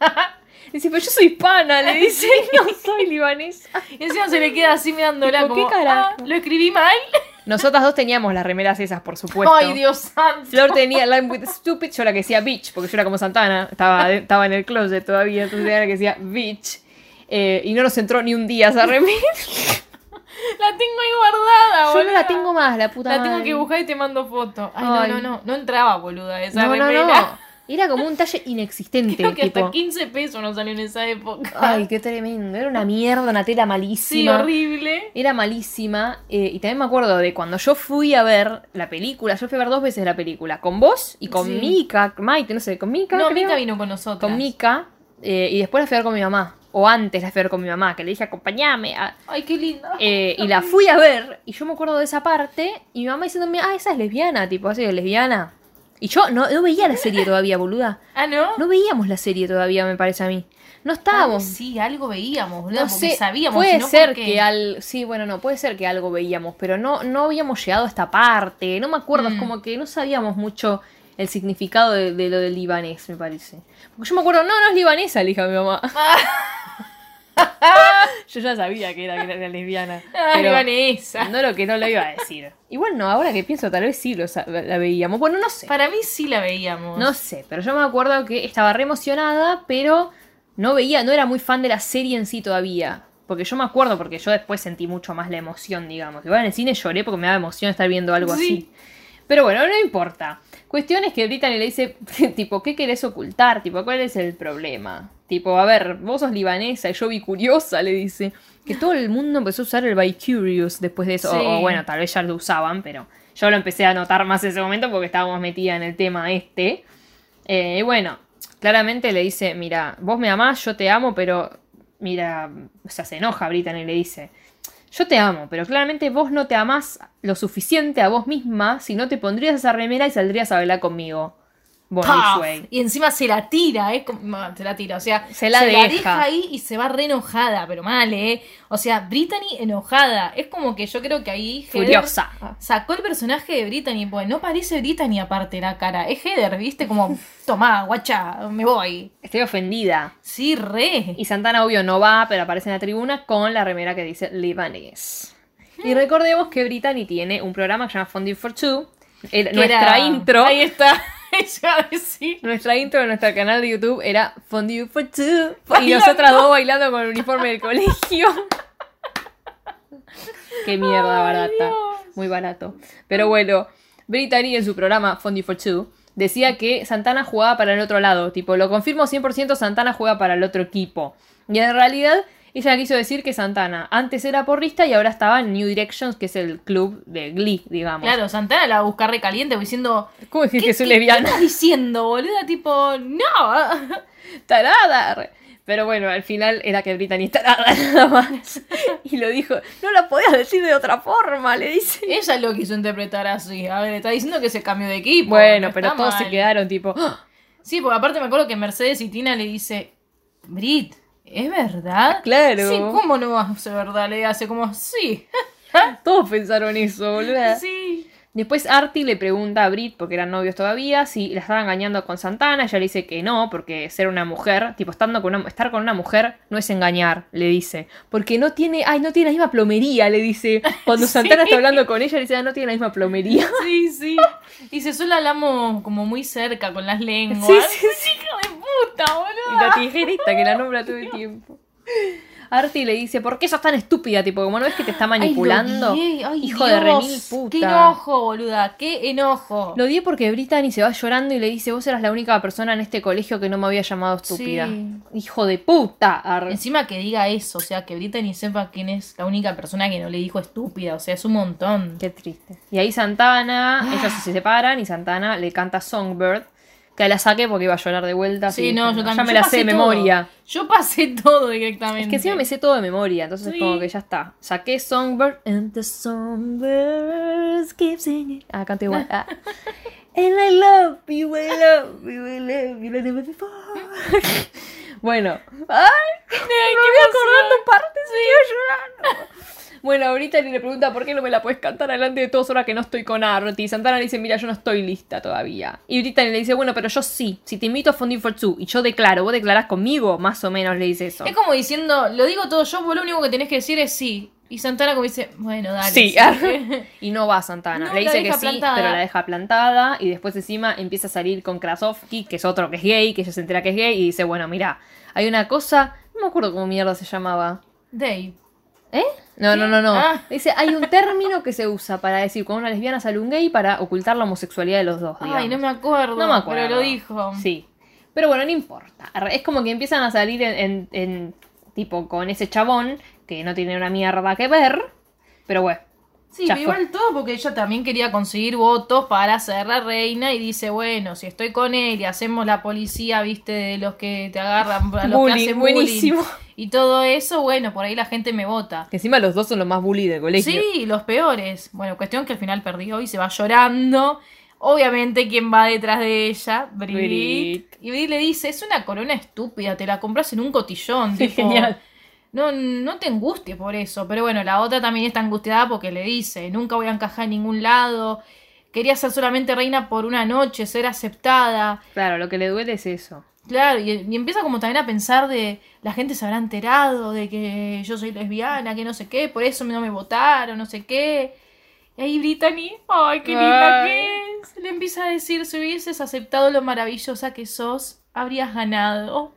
Speaker 1: dice, pero yo soy hispana, le dice, no soy libanesa.
Speaker 2: Y encima se le queda así mirándola
Speaker 1: Tipo, ¿qué
Speaker 2: como,
Speaker 1: carajo?
Speaker 2: "Ah, ¿lo escribí mal?
Speaker 1: Nosotras dos teníamos las remeras esas, por supuesto.
Speaker 2: Ay, Dios santo.
Speaker 1: Flor tenía Line with Stupid, yo la que decía bitch, porque yo era como Santana, estaba, estaba en el closet todavía, entonces era la que decía bitch. Eh, y no nos entró ni un día esa remera.
Speaker 2: La tengo ahí guardada,
Speaker 1: Yo no la tengo más, la puta
Speaker 2: La tengo que buscar y te mando foto. Ay,
Speaker 1: Ay.
Speaker 2: no, no, no. No entraba, boluda, esa
Speaker 1: No, no,
Speaker 2: remera.
Speaker 1: no. Era como un talle inexistente,
Speaker 2: Creo que
Speaker 1: tipo.
Speaker 2: hasta 15 pesos nos salió en esa época.
Speaker 1: Ay, qué tremendo. Era una mierda, una tela
Speaker 2: sí,
Speaker 1: malísima.
Speaker 2: horrible.
Speaker 1: Era malísima. eh, y también me acuerdo de cuando yo fui a ver la película. Yo fui a ver dos veces la película. Con vos y con
Speaker 2: Sí.
Speaker 1: Mika. Maite, no sé, con Mika.
Speaker 2: No,
Speaker 1: creo.
Speaker 2: Mika vino con nosotros.
Speaker 1: Con Mika. eh, y después la fui a ver con mi mamá. O antes la fui a ver con mi mamá, que le dije acompañame. a-
Speaker 2: Ay, qué linda.
Speaker 1: eh, y la fui a ver. Y yo me acuerdo de esa parte. Y mi mamá diciéndome, ah, esa es lesbiana. Tipo, así lesbiana. Y yo no, no veía la serie todavía, boluda.
Speaker 2: Ah, ¿no?
Speaker 1: No veíamos la serie todavía, me parece a mí. No
Speaker 2: Ah,
Speaker 1: estábamos.
Speaker 2: sí, algo veíamos, boluda,
Speaker 1: No
Speaker 2: porque
Speaker 1: sé,
Speaker 2: sabíamos.
Speaker 1: puede
Speaker 2: sino
Speaker 1: ser
Speaker 2: porque-
Speaker 1: que al... Sí, bueno, no, puede ser que algo veíamos, pero no, no habíamos llegado a esta parte. No me acuerdo, es
Speaker 2: Mm.
Speaker 1: como que no sabíamos mucho el significado de, de lo del libanés, me parece. Porque yo me acuerdo, no, no es libanesa, le dije a mi mamá. yo ya sabía que era, que era lesbiana. Pero. No lo que no lo iba a decir. Igual no, ahora que pienso, tal vez sí lo, la veíamos. Bueno, no sé.
Speaker 2: Para mí sí la veíamos.
Speaker 1: No sé, pero yo me acuerdo que estaba re emocionada, pero no veía, no era muy fan de la serie en sí todavía. Porque yo me acuerdo, porque yo después sentí mucho más la emoción, digamos. Igual en el cine lloré porque me daba emoción estar viendo algo
Speaker 2: Sí.
Speaker 1: así. Pero bueno, no importa. Cuestión es que Brittany le dice, tipo, ¿qué querés ocultar? Tipo, ¿cuál es el problema? Tipo, a ver, vos sos libanesa y yo vi curiosa, le dice. Que todo el mundo empezó a usar el by curious después de eso. O-
Speaker 2: Sí.
Speaker 1: O, bueno, tal vez ya lo usaban, pero yo lo empecé a notar más en ese momento porque estábamos metidas en el tema este. Eh, y bueno, claramente le dice, mira, vos me amás, yo te amo, pero mira, o sea, se enoja Brittany y le dice, yo te amo, pero claramente vos no te amás lo suficiente a vos misma si no te pondrías esa remera y saldrías a bailar conmigo.
Speaker 2: Y encima se la tira, ¿eh? Se la tira, o sea,
Speaker 1: Se la deja.
Speaker 2: deja ahí y se va re enojada, pero mal, ¿eh? O sea, Brittany enojada. Es como que yo creo que ahí Heather
Speaker 1: Furiosa.
Speaker 2: sacó el personaje de Brittany, pues no parece Brittany aparte la cara. Es Heather, ¿viste? Como, tomá, guacha, me voy.
Speaker 1: Estoy ofendida.
Speaker 2: Sí, re.
Speaker 1: Y Santana, obvio, no va, pero aparece en la tribuna con la remera que dice Libanese. Y recordemos que Brittany tiene un programa que se llama Fondue for Two. El- nuestra
Speaker 2: era-
Speaker 1: intro.
Speaker 2: Ahí está. A decir.
Speaker 1: Nuestra intro de nuestro canal de YouTube era Fondue for Two. Y nosotras dos bailando con el uniforme del colegio. Qué mierda barata. Muy barato. Pero bueno, Brittany en su programa Fondue for Two decía que Santana jugaba para el otro lado. Tipo, lo confirmo 100% Santana juega para el otro equipo. Y en realidad ella quiso decir que Santana antes era porrista y ahora estaba en New Directions, que es el club de Glee, digamos.
Speaker 2: Claro, Santana la va a buscar recaliente diciendo.
Speaker 1: ¿Cómo decir
Speaker 2: ¿Qué,
Speaker 1: que soy lesbiana?
Speaker 2: ¿Qué estás diciendo, boluda? Tipo, no.
Speaker 1: tarada. Pero bueno, al final era que Brittany es tarada nada más. Y lo dijo, no la podías decir de otra forma, le dice.
Speaker 2: Ella lo quiso interpretar así. A ver, está diciendo que se cambió de equipo.
Speaker 1: Bueno,
Speaker 2: no
Speaker 1: pero
Speaker 2: está
Speaker 1: todos se quedaron tipo, "Ah".
Speaker 2: Sí, porque aparte me acuerdo que Mercedes y Tina le dice, Brit, ¿es verdad?
Speaker 1: Claro.
Speaker 2: Sí, ¿cómo no va a ser verdad? Le hace como, sí,
Speaker 1: todos pensaron eso, boludo.
Speaker 2: sí.
Speaker 1: Después Artie le pregunta a Brit, porque eran novios todavía, si la estaba engañando con Santana. Ella le dice que no, porque ser una mujer, tipo, estando con una, estar con una mujer no es engañar, le dice. Porque no tiene, ay, no tiene la misma plomería, le dice. Cuando
Speaker 2: Sí.
Speaker 1: Santana está hablando con ella, le dice, ah, no tiene la misma plomería.
Speaker 2: Sí, sí. Dice, solo hablamos como muy cerca con las lenguas.
Speaker 1: Sí, sí, sí.
Speaker 2: ¡Hija de puta,
Speaker 1: Y
Speaker 2: boludo!
Speaker 1: la tijerita que la nombra todo el tiempo. Artie le dice, ¿por qué sos tan estúpida? Tipo, como no ves que te está manipulando.
Speaker 2: Ay. Ay,
Speaker 1: Hijo de remil puta.
Speaker 2: ¡Qué enojo, boluda! ¡Qué enojo!
Speaker 1: Lo odié porque Brittany se va llorando y le dice, vos eras la única persona en este colegio que no me había llamado estúpida.
Speaker 2: Sí.
Speaker 1: Hijo de puta. Ar-
Speaker 2: Encima que diga eso, o sea, que Brittany sepa quién es la única persona que no le dijo estúpida, o sea, es un montón.
Speaker 1: Qué triste. Y ahí Santana, ellos se separan y Santana le canta Songbird, que la saqué porque iba a llorar de vuelta.
Speaker 2: Sí,
Speaker 1: así
Speaker 2: no, yo también.
Speaker 1: Ya me
Speaker 2: Yo
Speaker 1: la sé de
Speaker 2: todo.
Speaker 1: memoria.
Speaker 2: Yo pasé todo directamente.
Speaker 1: Es que encima me sé todo de memoria, entonces
Speaker 2: Sí.
Speaker 1: como que ya está. Saqué Songbird and the songbirds keep singing. Ah, canto igual. Ah. And I love you, I love you, I love you like never before. bueno. Ay, me voy acordando partes y quiero llorar. Bueno, ahorita le pregunta por qué no me la puedes cantar delante de todos ahora que no estoy con Artie. Santana le dice, mira, yo no estoy lista todavía. Y Brittany le dice, bueno, pero yo sí. Si te invito a Funding for Two y yo declaro, vos declarás conmigo, más o menos le dice eso.
Speaker 2: Es como diciendo, lo digo todo yo, vos lo único que tenés que decir es sí. Y Santana como dice, bueno, dale.
Speaker 1: Sí,
Speaker 2: sí.
Speaker 1: y no va Santana.
Speaker 2: No,
Speaker 1: Le dice que sí,
Speaker 2: plantada.
Speaker 1: pero la deja plantada. Y después encima empieza a salir con Krasovsky, que es otro que es gay, que ella se entera que es gay. Y dice, bueno, mira, hay una cosa. No me acuerdo cómo mierda se llamaba.
Speaker 2: Dave.
Speaker 1: ¿Eh? No, no, no, no.
Speaker 2: Ah.
Speaker 1: Dice, hay un término que se usa para decir cuando una lesbiana sale un gay para ocultar la homosexualidad de los dos.
Speaker 2: Ay, no me acuerdo.
Speaker 1: No me acuerdo.
Speaker 2: Pero lo dijo.
Speaker 1: Sí. Pero bueno, no importa. Es como que empiezan a salir en, en- en- tipo con ese chabón que no tiene una mierda que ver. Pero bueno.
Speaker 2: Sí, pero igual todo porque ella también quería conseguir votos para ser la reina y dice, bueno, si estoy con él y hacemos la policía, viste, de los que te agarran, a los
Speaker 1: Bullying,
Speaker 2: que hacen bullying
Speaker 1: buenísimo.
Speaker 2: Y todo eso, bueno, por ahí la gente me vota.
Speaker 1: Que encima los dos son los más bully del colegio.
Speaker 2: Sí, los peores. Bueno, cuestión que al final perdió y se va llorando. Obviamente, ¿quién va detrás de ella? Brit.
Speaker 1: Brit.
Speaker 2: Y Brit le dice, es una corona estúpida, te la compras en un cotillón.
Speaker 1: Sí,
Speaker 2: tipo,
Speaker 1: genial.
Speaker 2: No, no te angusties por eso. Pero bueno, la otra también está angustiada porque le dice, nunca voy a encajar en ningún lado. Quería ser solamente reina por una noche, ser aceptada.
Speaker 1: Claro, lo que le duele es eso.
Speaker 2: Claro, y, y empieza como también a pensar de la gente se habrá enterado de que yo soy lesbiana, que no sé qué, por eso no me votaron, no sé qué. Y ahí Brittany, ay, qué linda
Speaker 1: Ay.
Speaker 2: que es. Le empieza a decir, si hubieses aceptado lo maravillosa que sos, habrías ganado.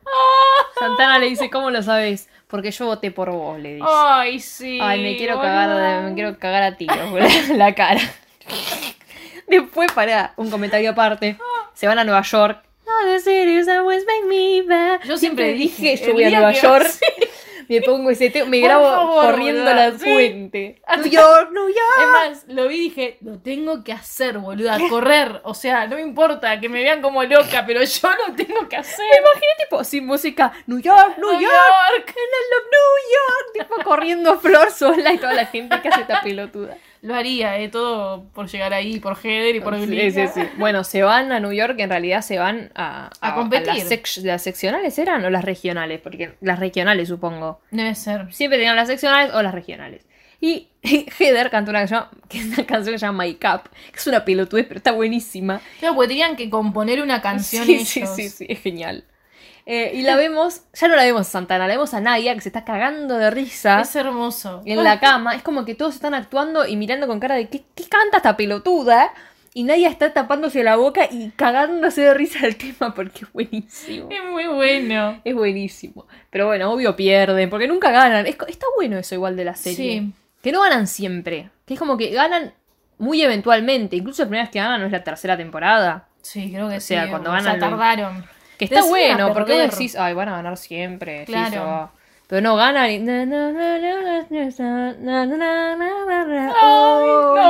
Speaker 1: Santana le dice, ¿cómo lo sabes? Porque yo voté por vos, le dice.
Speaker 2: Ay, sí.
Speaker 1: Ay, me quiero
Speaker 2: boluda.
Speaker 1: cagar, me quiero cagar a tiros por la- la cara. Después, para un comentario aparte, se van a Nueva York All the cities always make me bad.
Speaker 2: Yo siempre dije,
Speaker 1: yo voy a Nueva York.
Speaker 2: Sí.
Speaker 1: Me pongo ese tema, me
Speaker 2: Por
Speaker 1: grabo
Speaker 2: favor,
Speaker 1: corriendo
Speaker 2: boluda,
Speaker 1: la
Speaker 2: sí.
Speaker 1: fuente. New York, New York.
Speaker 2: Es más, lo vi y dije, lo tengo que hacer, boluda, correr. O sea, no me importa que me vean como loca, pero yo lo tengo que hacer.
Speaker 1: Me imaginé tipo sin música, New York, New,
Speaker 2: New
Speaker 1: York,
Speaker 2: York.
Speaker 1: New York, tipo corriendo flor sola y toda la gente que hace esta pelotuda.
Speaker 2: Lo haría, eh, todo por llegar ahí, por Heather y por
Speaker 1: Sí,
Speaker 2: Glee.
Speaker 1: sí, sí. Bueno, se van a New York, en realidad se van a,
Speaker 2: A competir.
Speaker 1: las, sec- las seccionales eran o las regionales, porque las regionales supongo.
Speaker 2: Debe ser.
Speaker 1: Siempre tenían las seccionales o las regionales. Y Heather cantó una canción, que es una canción que se llama My Cup, que es una pelotudez, pero está buenísima.
Speaker 2: Claro, porque tenían que componer una canción
Speaker 1: Sí,
Speaker 2: ellos.
Speaker 1: sí, sí, sí, es genial. Eh, y la vemos, ya no la vemos a Santana, la vemos a Nadia, que se está cagando de risa
Speaker 2: Es hermoso.
Speaker 1: en la cama. Es como que todos están actuando y mirando con cara de ¿qué, qué canta esta pelotuda? Y Nadia está tapándose la boca y cagándose de risa del tema porque es buenísimo.
Speaker 2: Es muy bueno.
Speaker 1: Es buenísimo. Pero bueno, obvio pierden, porque nunca ganan. Es está bueno eso igual de la serie.
Speaker 2: Sí.
Speaker 1: Que no ganan siempre. Que es como que ganan muy eventualmente. Incluso la primera vez que ganan no es la tercera temporada.
Speaker 2: Sí, creo que
Speaker 1: O sea, cuando
Speaker 2: o sea,
Speaker 1: ganan lo-
Speaker 2: tardaron.
Speaker 1: Que está bueno, porque vos decís, ay, van a ganar siempre.
Speaker 2: Claro.
Speaker 1: Sí. Pero no ganan y. Ay,
Speaker 2: no, no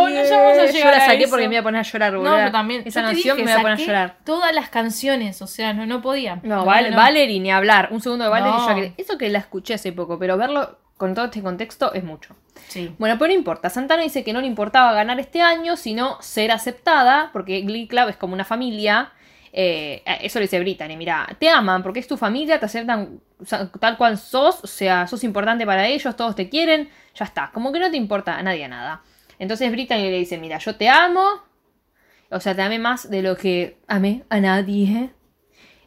Speaker 2: llegamos a
Speaker 1: llegar. Yo la saqué
Speaker 2: a
Speaker 1: porque me iba a poner a llorar, boludo.
Speaker 2: No, también.
Speaker 1: Esa canción
Speaker 2: dije,
Speaker 1: me iba a poner a llorar.
Speaker 2: Todas las canciones, o sea, no, no podía.
Speaker 1: No, Val
Speaker 2: no.
Speaker 1: Ni hablar. Un segundo de Valerie.
Speaker 2: No.
Speaker 1: Eso que la escuché hace poco, pero verlo con todo este contexto es mucho.
Speaker 2: Sí.
Speaker 1: Bueno, pero no importa. Santana dice que no le importaba ganar este año, sino ser aceptada, porque Glee Club es como una familia. Eh, eso le dice Brittany, mira, te aman porque es tu familia, te aceptan tal cual sos, o sea, sos importante para ellos, todos te quieren, ya está, como que no te importa a nadie nada. Entonces Brittany le dice, mira, yo te amo, o sea, te amé más de lo que amé a nadie.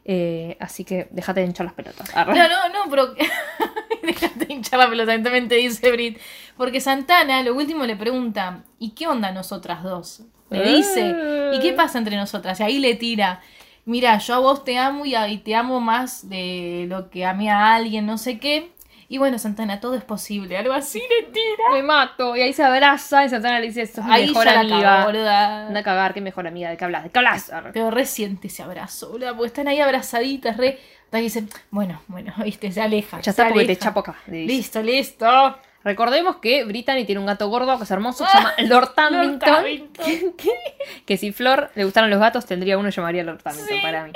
Speaker 1: Eh, así que déjate de hinchar las pelotas.
Speaker 2: No, no, no, pero. Déjate hinchar la pelota, también te dice Brit. Porque Santana lo último le pregunta: ¿y qué onda nosotras dos? Le dice: ¿y qué pasa entre nosotras? Y ahí le tira: Mira, yo a vos te amo y, a- y te amo más de lo que amé a alguien, no sé qué. Y bueno, Santana, todo es posible. Algo así le tira.
Speaker 1: Me mato. Y ahí se abraza y Santana le dice, sos mi
Speaker 2: Ahí
Speaker 1: mejor amiga.
Speaker 2: boluda.
Speaker 1: Anda a cagar, qué mejor amiga, ¿de qué hablas? ¿De qué hablas?
Speaker 2: Pero reciente ese abrazo, boluda, porque están ahí abrazaditas, re. Hasta que dicen, bueno, bueno, viste, se aleja.
Speaker 1: Ya está
Speaker 2: se
Speaker 1: porque te chapo acá.
Speaker 2: Listo, listo.
Speaker 1: Recordemos que Brittany tiene un gato gordo que es hermoso, que se llama Lord Tamington.
Speaker 2: Tamington.
Speaker 1: que si Flor le gustaran los gatos, tendría uno que llamaría Lord Tamington
Speaker 2: Sí.
Speaker 1: para mí.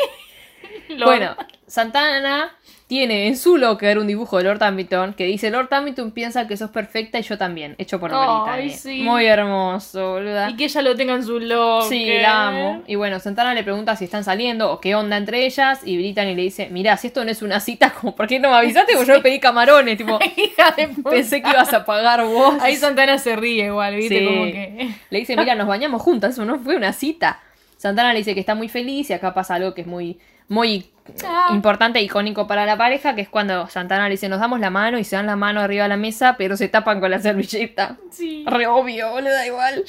Speaker 1: Bueno, Santana tiene en su locker un dibujo de Lord Tamington que dice Lord Tamington piensa que sos perfecta y yo también, hecho por
Speaker 2: Ay,
Speaker 1: Brittany.
Speaker 2: sí.
Speaker 1: Muy hermoso, boluda.
Speaker 2: Y que ella lo tenga en su locker.
Speaker 1: Sí, la amo. Y bueno, Santana le pregunta si están saliendo o qué onda entre ellas. Y Brittany le dice: Mirá, si esto no es una cita, como, ¿por qué no me avisaste? Porque yo pedí camarones. Tipo,
Speaker 2: Hija de puta.
Speaker 1: pensé que ibas a pagar vos.
Speaker 2: Ahí Santana se ríe igual, viste,
Speaker 1: Sí.
Speaker 2: como que.
Speaker 1: Le dice: Mira, nos bañamos juntas. Eso no fue una cita. Santana le dice que está muy feliz y acá pasa algo que es muy, muy
Speaker 2: Ah.
Speaker 1: importante e icónico para la pareja, que es cuando Santana le dice: Nos damos la mano y se dan la mano arriba de la mesa, pero se tapan con la servilleta.
Speaker 2: Sí.
Speaker 1: Re obvio, le da igual.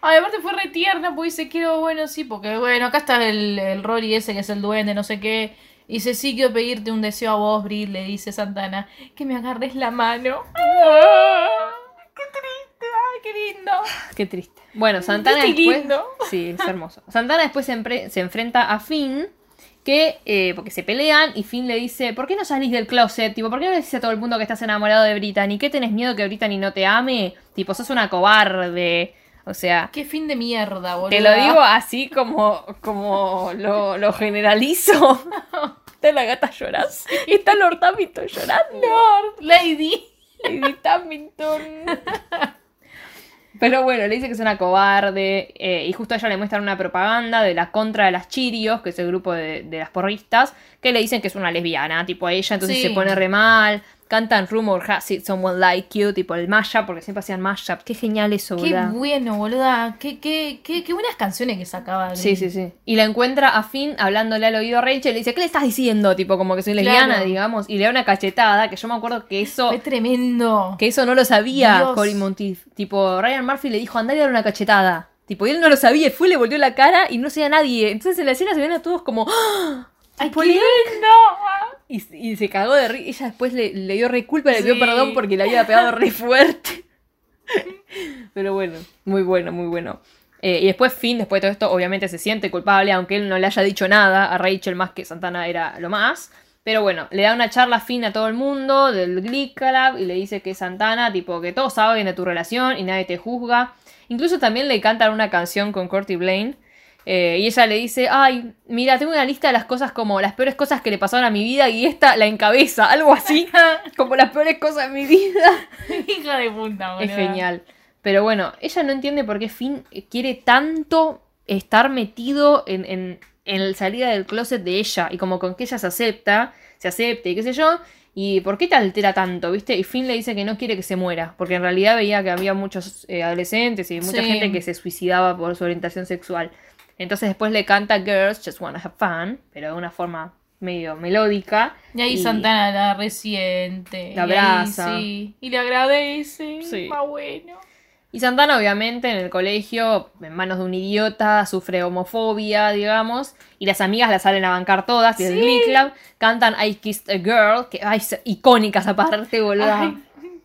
Speaker 2: Ay, aparte fue re tierna, porque dice, quiero, bueno, sí, porque bueno, acá está el, el Rory ese que es el duende, no sé qué. Y dice, sí, quiero pedirte un deseo a vos, Brit, le dice Santana, que me agarres la mano. Ah, ¡Qué triste! ¡Ay, qué lindo!
Speaker 1: Qué triste. Bueno, Santana
Speaker 2: y
Speaker 1: después.
Speaker 2: lindo.
Speaker 1: Sí, es hermoso. Santana después se enfrenta a Finn. Que, eh, porque se pelean y Finn le dice, ¿por qué no salís del closet? Tipo, ¿por qué no le dices a todo el mundo que estás enamorado de Brittany? ¿Qué tenés miedo que Brittany no te ame? Tipo, sos una cobarde. O sea,
Speaker 2: ¡Qué fin de mierda, boludo!
Speaker 1: te lo digo así como, como lo, lo generalizo. Está la gata llorando. Está Lord Hamilton llorando.
Speaker 2: Lord, Lady.
Speaker 1: Lady Tamington. Pero bueno, le dice que es una cobarde. eh, y justo a ella le muestran una propaganda de la contra de las Chirios, que es el grupo de, de las porristas, que le dicen que es una lesbiana, tipo a ella, entonces
Speaker 2: Sí.
Speaker 1: se pone re mal. Cantan Rumor Has It Someone Like You, tipo el mashup, porque siempre hacían mashup. Qué genial eso,
Speaker 2: Qué
Speaker 1: boluda.
Speaker 2: bueno, boluda. Qué, qué, qué, qué buenas canciones que sacaba.
Speaker 1: Sí, sí, sí. Y la encuentra a Finn hablándole al oído a Rachel y le dice, ¿qué le estás diciendo? Tipo, como que soy lesbiana,
Speaker 2: Claro.
Speaker 1: digamos. Y le da una cachetada, que yo me acuerdo que eso...
Speaker 2: Fue tremendo.
Speaker 1: Que eso no lo sabía
Speaker 2: Dios.
Speaker 1: Cory Monteith. Tipo, Ryan Murphy le dijo, andá y dale una cachetada. Tipo, y él no lo sabía, fue, le volvió la cara y no sabía nadie. Entonces en la escena se ven a todos como, ¡Ah!
Speaker 2: ¡Ay, qué lindo!
Speaker 1: y, y se cagó de risa. Ella después le, le dio re culpa, le pidió
Speaker 2: Sí.
Speaker 1: perdón porque le había pegado re fuerte. Pero bueno, muy bueno, muy bueno. Eh, y después Finn, después de todo esto, obviamente se siente culpable, aunque él no le haya dicho nada a Rachel más que Santana era lo más. Pero bueno, le da una charla Finn a todo el mundo del Glee Club y le dice que Santana, tipo, que todos saben de tu relación y nadie te juzga. Incluso también le cantan una canción con Corty Blaine. Eh, y ella le dice, ay, mira, tengo una lista de las cosas como las peores cosas que le pasaron a mi vida y esta la encabeza, algo así, como las peores cosas de mi vida.
Speaker 2: Hija de puta, boludo.
Speaker 1: Es genial. Pero bueno, ella no entiende por qué Finn quiere tanto estar metido en, en, en la salida del closet de ella y como con que ella se acepta, se acepte y qué sé yo. ¿Y por qué te altera tanto, viste? Y Finn le dice que no quiere que se muera, porque en realidad veía que había muchos eh, adolescentes y mucha
Speaker 2: Sí.
Speaker 1: gente que se suicidaba por su orientación sexual. Entonces después le canta Girls Just Wanna Have Fun, pero de una forma medio melódica.
Speaker 2: Y ahí Santana la resiente.
Speaker 1: La
Speaker 2: y
Speaker 1: abraza.
Speaker 2: sí, y le agradece.
Speaker 1: Sí.
Speaker 2: Más bueno.
Speaker 1: Y Santana, obviamente, en el colegio, en manos de un idiota, sufre homofobia, digamos. Y las amigas la salen a bancar todas. Y el
Speaker 2: Sí.
Speaker 1: Glee Club cantan I Kissed a Girl, que ay, es icónica esa parte, boludo.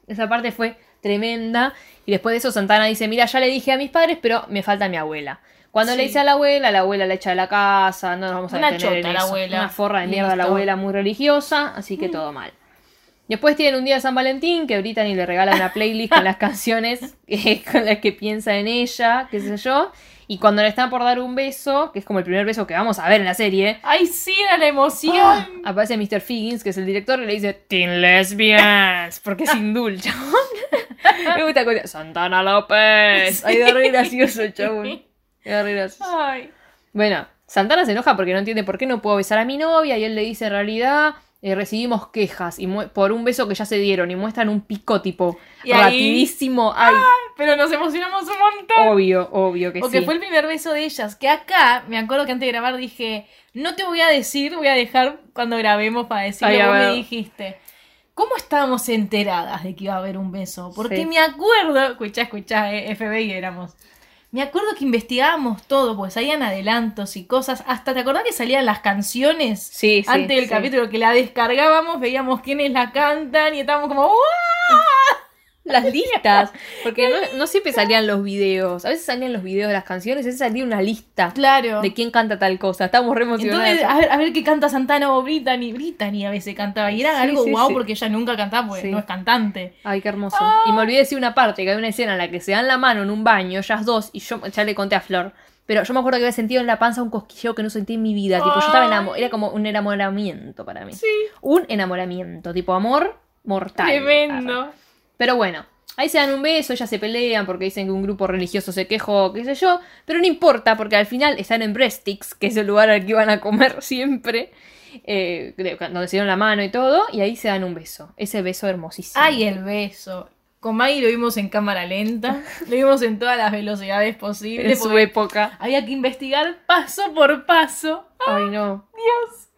Speaker 1: Esa parte fue tremenda. Y después de eso, Santana dice: Mira, ya le dije a mis padres, pero me falta mi abuela. Cuando le dice a la abuela, la abuela la echa de la casa, no nos vamos a
Speaker 2: Una
Speaker 1: detener en
Speaker 2: chota la abuela.
Speaker 1: Una forra de mierda la abuela muy religiosa, así que todo mal. Después tienen un día de San Valentín que Brittany le regala una playlist con las canciones eh, con las que piensa en ella, qué sé yo. Y cuando le están por dar un beso, que es como el primer beso que vamos a ver en la serie,
Speaker 2: Ay, sí, era la emoción.
Speaker 1: aparece Mr. Figgins, que es el director, y le dice Teen Lesbians, porque es chabón. Me gusta Santana López. Ay, de re gracioso, chabón. De re gracioso.
Speaker 2: Ay.
Speaker 1: Bueno, Santana se enoja porque no entiende por qué no puedo besar a mi novia y él le dice en realidad eh, recibimos quejas y por un beso que ya se dieron y muestran un pico tipo
Speaker 2: Y ahí-
Speaker 1: rapidísimo. Ay,
Speaker 2: Pero nos emocionamos un montón.
Speaker 1: obvio, obvio que
Speaker 2: Porque
Speaker 1: sí.
Speaker 2: fue el primer beso de ellas. Que acá, me acuerdo que antes de grabar dije, no te voy a decir, voy a dejar cuando grabemos para decirlo.
Speaker 1: Ay, a
Speaker 2: Vos me dijiste. ¿Cómo estábamos enteradas de que iba a haber un beso? Porque
Speaker 1: Sí.
Speaker 2: me acuerdo, escuchá, escuchá, eh, FBI éramos. Me acuerdo que investigábamos todo, porque salían adelantos y cosas. Hasta te acordás que salían las canciones
Speaker 1: Sí, sí,
Speaker 2: antes del
Speaker 1: sí.
Speaker 2: capítulo que la descargábamos, veíamos quiénes la cantan y estábamos como ¡Wow!
Speaker 1: Las listas. Porque no, no siempre salían los videos. A veces salían los videos de las canciones, a veces salía una lista
Speaker 2: Claro.
Speaker 1: de quién canta tal cosa. Estábamos re emocionados.
Speaker 2: Entonces, a ver, a ver qué canta Santana o Brittany. Brittany a veces cantaba. Y era
Speaker 1: Sí,
Speaker 2: algo
Speaker 1: sí,
Speaker 2: guau
Speaker 1: sí.
Speaker 2: porque ella nunca cantaba porque no es cantante.
Speaker 1: Ay, qué hermoso. Y me olvidé de decir una parte, que hay una escena en la que se dan la mano en un baño, ellas dos, y yo ya le conté a Flor. Pero yo me acuerdo que había sentido en la panza un cosquilleo que no sentí en mi vida. Tipo, yo estaba enamorada. Era como un enamoramiento para mí.
Speaker 2: Sí.
Speaker 1: Un enamoramiento, tipo amor mortal.
Speaker 2: Tremendo.
Speaker 1: Pero bueno, ahí se dan un beso, ellas se pelean porque dicen que un grupo religioso se quejó, qué sé yo. Pero no importa, porque al final están en Breastix, que es el lugar al que iban a comer siempre. eh, de- donde se dieron la mano y todo. Y ahí se dan un beso. Ese beso hermosísimo.
Speaker 2: Ay, el beso. Con Maggie lo vimos en cámara lenta. Lo vimos en todas las velocidades posibles.
Speaker 1: en su época.
Speaker 2: Había que investigar paso por paso.
Speaker 1: Ay, no.
Speaker 2: Dios.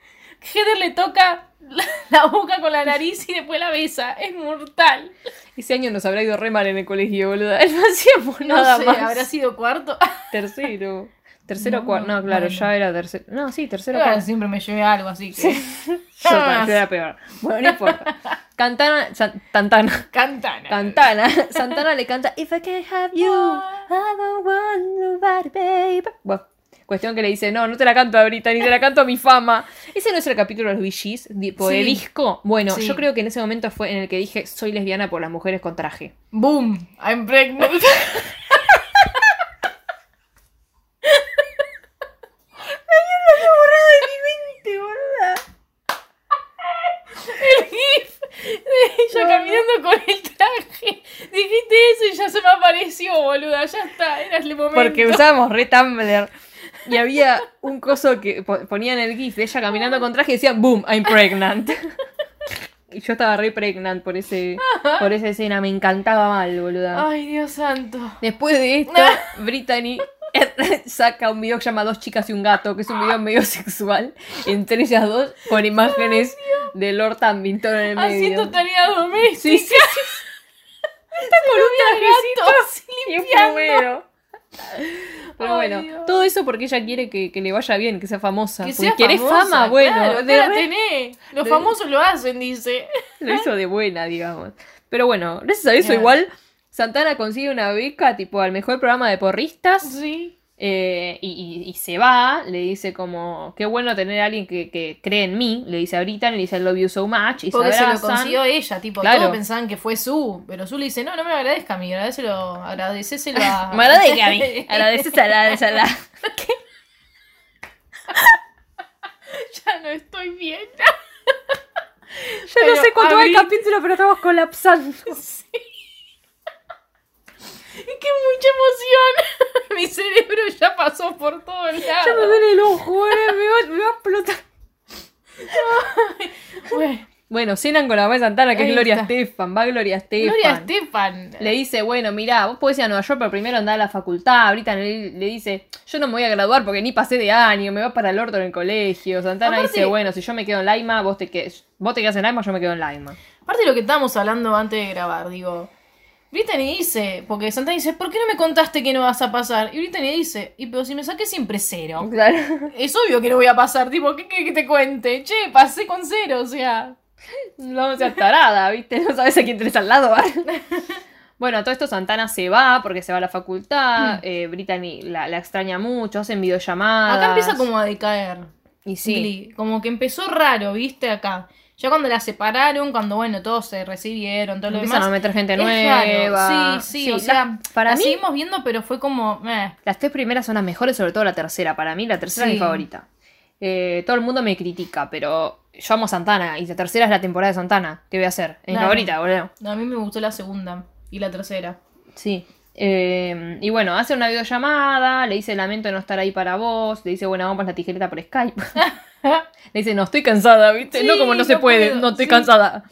Speaker 2: Heather le toca la, la boca con la nariz y después la besa. Es mortal.
Speaker 1: Ese año nos habrá ido re mal en el colegio, boluda. No hacíamos nada
Speaker 2: sé,
Speaker 1: más.
Speaker 2: habrá sido cuarto.
Speaker 1: Tercero. Tercero
Speaker 2: No,
Speaker 1: cuarto. No, claro,
Speaker 2: bueno.
Speaker 1: ya era tercero. No, sí, tercero
Speaker 2: Bueno,
Speaker 1: cuarto.
Speaker 2: siempre me llevé algo, así que.
Speaker 1: Yo,
Speaker 2: Ah.
Speaker 1: era peor. Bueno, no importa. Cantana. San- Tantana.
Speaker 2: Cantana.
Speaker 1: Cantana. Santana le canta If I can't have you, I don't want nobody, baby. Bueno, cuestión que le dice, no, no te la canto a Brittany, te la canto a mi fama. Ese no es el capítulo de los VGs, tipo de
Speaker 2: Sí.
Speaker 1: disco. Bueno,
Speaker 2: Sí.
Speaker 1: yo creo que en ese momento fue en el que dije, soy lesbiana por las mujeres con traje.
Speaker 2: Boom, I'm pregnant. El gif de ella caminando con el traje. Dijiste eso y ya se me apareció, boluda. Ya está, era el momento.
Speaker 1: Porque usábamos re Tumblr. Y había un coso que po- ponían el GIF de ella caminando con traje y decía, boom, I'm pregnant. Y yo estaba re pregnant por ese por esa escena, me encantaba mal, boluda.
Speaker 2: Ay, Dios santo.
Speaker 1: Después de esto, Brittany saca un video que se llama Dos chicas y un gato, que es un video medio sexual, entre ellas dos, con imágenes de Lord Tambington en el medio.
Speaker 2: Haciendo tarea doméstica.
Speaker 1: Sí, sí, sí. Está con un trajecito y un plumero. Pero bueno,
Speaker 2: Dios.
Speaker 1: todo eso porque ella quiere que, que le vaya bien, que sea famosa.
Speaker 2: Que sea famosa,
Speaker 1: fama, bueno.
Speaker 2: claro,
Speaker 1: de
Speaker 2: la tenés. Los
Speaker 1: de-
Speaker 2: famosos lo hacen, dice.
Speaker 1: lo hizo de buena, digamos. Pero bueno, gracias a eso
Speaker 2: Claro.
Speaker 1: igual Santana consigue una beca, tipo, al mejor programa de porristas.
Speaker 2: Sí.
Speaker 1: Eh, y, y- y se va, le dice como, qué bueno tener a alguien que, que cree en mí, le dice a Brittany, le dice I love you so much, y
Speaker 2: Porque
Speaker 1: se
Speaker 2: se lo consiguió ella, tipo,
Speaker 1: Claro.
Speaker 2: todos pensaban que fue su, pero su le dice, no, no me lo agradezca a mí, agradecelo, agradecéselo a...
Speaker 1: Me agradece a mí, agradeces a la, a la-
Speaker 2: ya no estoy bien. Pero
Speaker 1: no sé cuánto va el capítulo, pero estamos colapsando.
Speaker 2: Es que mucha emoción. Mi cerebro ya pasó por todos lados.
Speaker 1: Ya me duele el ojo, eh, me, va, me va a explotar.
Speaker 2: Bueno,
Speaker 1: Bueno, cenan con la mamá de Santana, que
Speaker 2: Ahí
Speaker 1: es Gloria
Speaker 2: está.
Speaker 1: Estefan, va Gloria Estefan.
Speaker 2: Gloria Estefan.
Speaker 1: Le dice, bueno, mirá, vos podés ir a Nueva York, pero primero andá a la facultad. Brittany le, le dice, yo no me voy a graduar porque ni pasé de año, me va para el orto en el colegio. Santana
Speaker 2: Aparte-
Speaker 1: dice, bueno, si yo me quedo en Laima, vos te, que vos te quedas en Laima, yo me quedo en Laima.
Speaker 2: Aparte de lo que estábamos hablando antes de grabar, digo. Brittany dice, porque Santana dice, ¿por qué no me contaste que no vas a pasar? Y Brittany dice, y pero si me saqué siempre cero.
Speaker 1: Claro.
Speaker 2: Es obvio que no voy a pasar, tipo, ¿qué querés que te cuente? Che, pasé con cero, o sea.
Speaker 1: No seas tarada, ¿viste? No sabes a quién tenés al lado. ¿vale? bueno, a todo esto Santana se va porque se va a la facultad. eh, Brittany la, la extraña mucho, hacen videollamadas.
Speaker 2: Acá empieza como a decaer.
Speaker 1: Y sí.
Speaker 2: Glee. Como que empezó raro, ¿viste? Acá. Ya cuando la separaron, cuando, bueno, todos se recibieron, todo lo
Speaker 1: Empiezan
Speaker 2: demás.
Speaker 1: a meter gente nueva.
Speaker 2: Sí, sí,
Speaker 1: Sí,
Speaker 2: o
Speaker 1: la-
Speaker 2: sea,
Speaker 1: para
Speaker 2: la
Speaker 1: mí-
Speaker 2: seguimos viendo, pero fue como, eh.
Speaker 1: Las tres primeras son las mejores, sobre todo la tercera. Para mí, la tercera
Speaker 2: Sí.
Speaker 1: es mi favorita. Eh, todo el mundo me critica, pero yo amo Santana. Y la tercera es la temporada de Santana. ¿Qué voy a hacer? Es mi favorita, boludo.
Speaker 2: A mí me gustó la segunda y la tercera.
Speaker 1: Sí. Eh, y bueno, hace una videollamada, le dice lamento no estar ahí para vos, le dice bueno, vamos la tijereta por Skype. le dice no estoy cansada, ¿viste?
Speaker 2: Sí,
Speaker 1: no como no se puede,
Speaker 2: puedo,
Speaker 1: no estoy
Speaker 2: sí.
Speaker 1: cansada.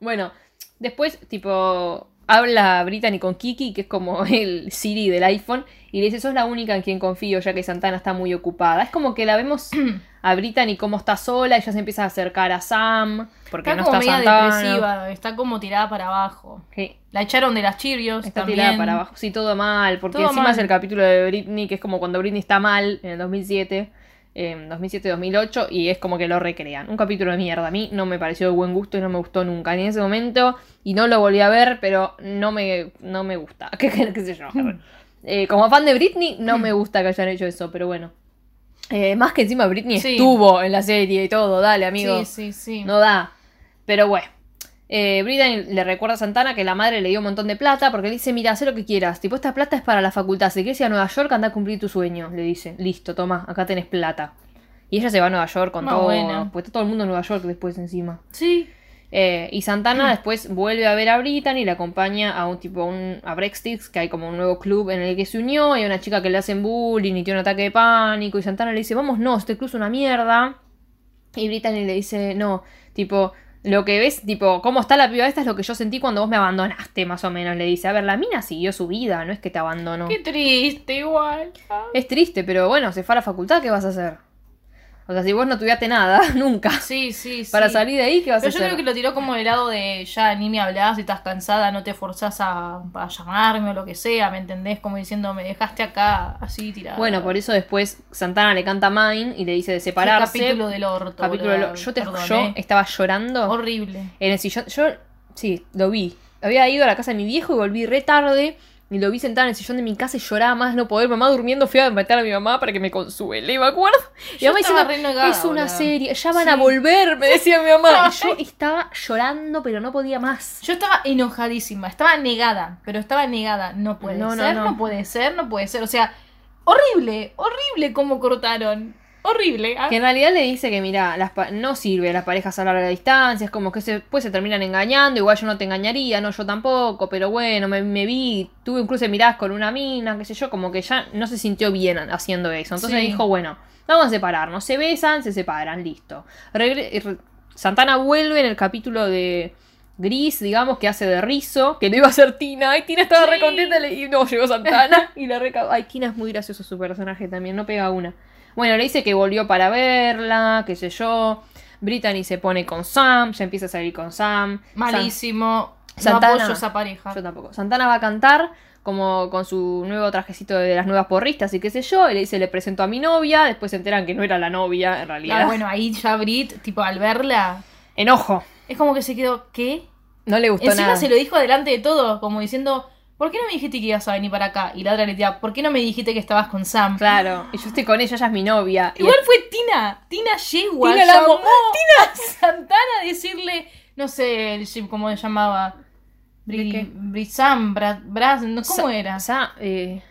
Speaker 1: Bueno, después tipo habla Brittany con Kiki, que es como el Siri del iPhone, y le dice sos la única en quien confío ya que Santana está muy ocupada. Es como que la vemos a Brittany como está sola, ella se empieza a acercar a Sam, porque
Speaker 2: Está
Speaker 1: no
Speaker 2: como
Speaker 1: está
Speaker 2: media depresiva, está como tirada para abajo.
Speaker 1: Sí.
Speaker 2: La echaron de las Cheerios
Speaker 1: Está
Speaker 2: también.
Speaker 1: tirada para abajo. Sí, todo mal. Porque
Speaker 2: Todo
Speaker 1: encima
Speaker 2: mal.
Speaker 1: es el capítulo de Britney, que es como cuando Britney está mal en el 2007. En 2007-2008 y es como que lo recrean. Un capítulo de mierda. A mí no me pareció de buen gusto y no me gustó nunca. Ni en ese momento. Y no lo volví a ver, pero no me, no me gusta. ¿Qué, qué- qué sé yo? Eh, como fan de Britney, no me gusta que hayan hecho eso, pero bueno. Eh, más que encima Britney
Speaker 2: Sí.
Speaker 1: estuvo en la serie y todo. Dale, amigo.
Speaker 2: Sí, sí, sí.
Speaker 1: No da. Pero bueno. Eh, Brittany le recuerda a Santana que la madre le dio un montón de plata porque le dice, mira, haz lo que quieras. Tipo, esta plata es para la facultad. Si quieres ir a Nueva York, anda a cumplir tu sueño. Le dice, listo, toma, acá tenés plata. Y ella se va a Nueva York con
Speaker 2: Más
Speaker 1: todo.
Speaker 2: buena.
Speaker 1: Pues está todo el mundo en Nueva York después encima.
Speaker 2: Sí.
Speaker 1: Eh, y Santana después vuelve a ver a Brittany y le acompaña a un tipo, a un, a que hay como un nuevo club en el que se unió. Y hay una chica que le hacen bullying y tiene un ataque de pánico. Y Santana le dice, vamos, no, este club es una mierda. Y Brittany le dice, no, tipo, lo que ves, tipo, cómo está la piba esta es lo que yo sentí cuando vos me abandonaste, más o menos. Le dice, a ver, la mina siguió su vida, no es que te abandonó.
Speaker 2: Qué triste, igual.
Speaker 1: Es triste, pero bueno, se fue a la facultad, ¿qué vas a hacer? O sea, si vos no tuviste nada, nunca.
Speaker 2: Sí, sí, sí.
Speaker 1: Para salir de ahí, ¿qué vas
Speaker 2: Pero
Speaker 1: a
Speaker 2: yo
Speaker 1: hacer?
Speaker 2: creo que lo tiró como del lado de ya ni me hablas, si estás cansada, no te forzás a, a llamarme o lo que sea, ¿me entendés? Como diciendo, me dejaste acá así tirada.
Speaker 1: Bueno, por eso después Santana le canta Mine y le dice de separarse.
Speaker 2: capítulo del orto.
Speaker 1: Capítulo del- yo, te,
Speaker 2: Perdón,
Speaker 1: yo
Speaker 2: eh.
Speaker 1: estaba llorando
Speaker 2: Horrible.
Speaker 1: en el sillón. Yo, sí, lo vi. Había ido a la casa de mi viejo y volví re tarde. Y lo vi sentada en el sillón de mi casa y lloraba más no poder. Mamá durmiendo, fui a meter a mi mamá para que me consuele, ¿me acuerdo? Y
Speaker 2: Yo
Speaker 1: mamá
Speaker 2: estaba
Speaker 1: diciendo, es una
Speaker 2: boludo.
Speaker 1: serie, ya van
Speaker 2: Sí.
Speaker 1: a volver, me decía mi mamá. Y yo estaba llorando, pero no podía más.
Speaker 2: Yo estaba enojadísima, estaba negada, pero estaba negada. No puede
Speaker 1: No, no,
Speaker 2: ser,
Speaker 1: no.
Speaker 2: no. puede ser, no puede ser. O sea, horrible, horrible cómo cortaron. Horrible. Ah,
Speaker 1: Que en realidad le dice que, mira, las pa- no sirve las parejas a larga distancia, es como que se, después se terminan engañando, igual yo no te engañaría, no yo tampoco, pero bueno, me, me vi, tuve un cruce de miradas con una mina, qué sé yo, como que ya no se sintió bien haciendo eso. Entonces
Speaker 2: Sí.
Speaker 1: dijo, bueno, vamos a separarnos, se besan, se separan, listo. Regre- Santana vuelve en el capítulo de Gris, digamos, que hace de Rizo, que no iba a ser Tina, ay, Tina estaba
Speaker 2: Sí.
Speaker 1: re contenta le- y no, llegó Santana y la reca... Ay, Tina es muy gracioso su personaje también, no pega una. Bueno, le dice que volvió para verla, qué sé yo. Brittany se pone con Sam, ya empieza a salir con Sam.
Speaker 2: Malísimo.
Speaker 1: Santana.
Speaker 2: No apoyo esa pareja.
Speaker 1: Yo tampoco. Santana va a cantar como con su nuevo trajecito de las nuevas porristas y qué sé yo. Y le dice, le presento a mi novia. Después se enteran que no era la novia, en realidad.
Speaker 2: Ah, bueno, ahí ya Brit, tipo, al verla,
Speaker 1: Enojo.
Speaker 2: es como que se quedó, ¿qué?
Speaker 1: No le gustó
Speaker 2: Encima
Speaker 1: nada.
Speaker 2: se lo dijo delante de todos, como diciendo, ¿por qué no me dijiste que ibas a venir para acá? Y la otra le decía, ¿por qué no me dijiste que estabas con Sam?
Speaker 1: Claro, y yo estoy con ella, ella es mi novia. Y
Speaker 2: Igual fue Tina, Tina Yegua,
Speaker 1: Tina la
Speaker 2: llamó
Speaker 1: amo.
Speaker 2: a Santana a decirle, no sé, el ¿cómo se llamaba?
Speaker 1: ¿De
Speaker 2: Bri,
Speaker 1: qué?
Speaker 2: Brisam, Bra, Bras, no, ¿cómo
Speaker 1: Sa-
Speaker 2: era?
Speaker 1: Sa- eh,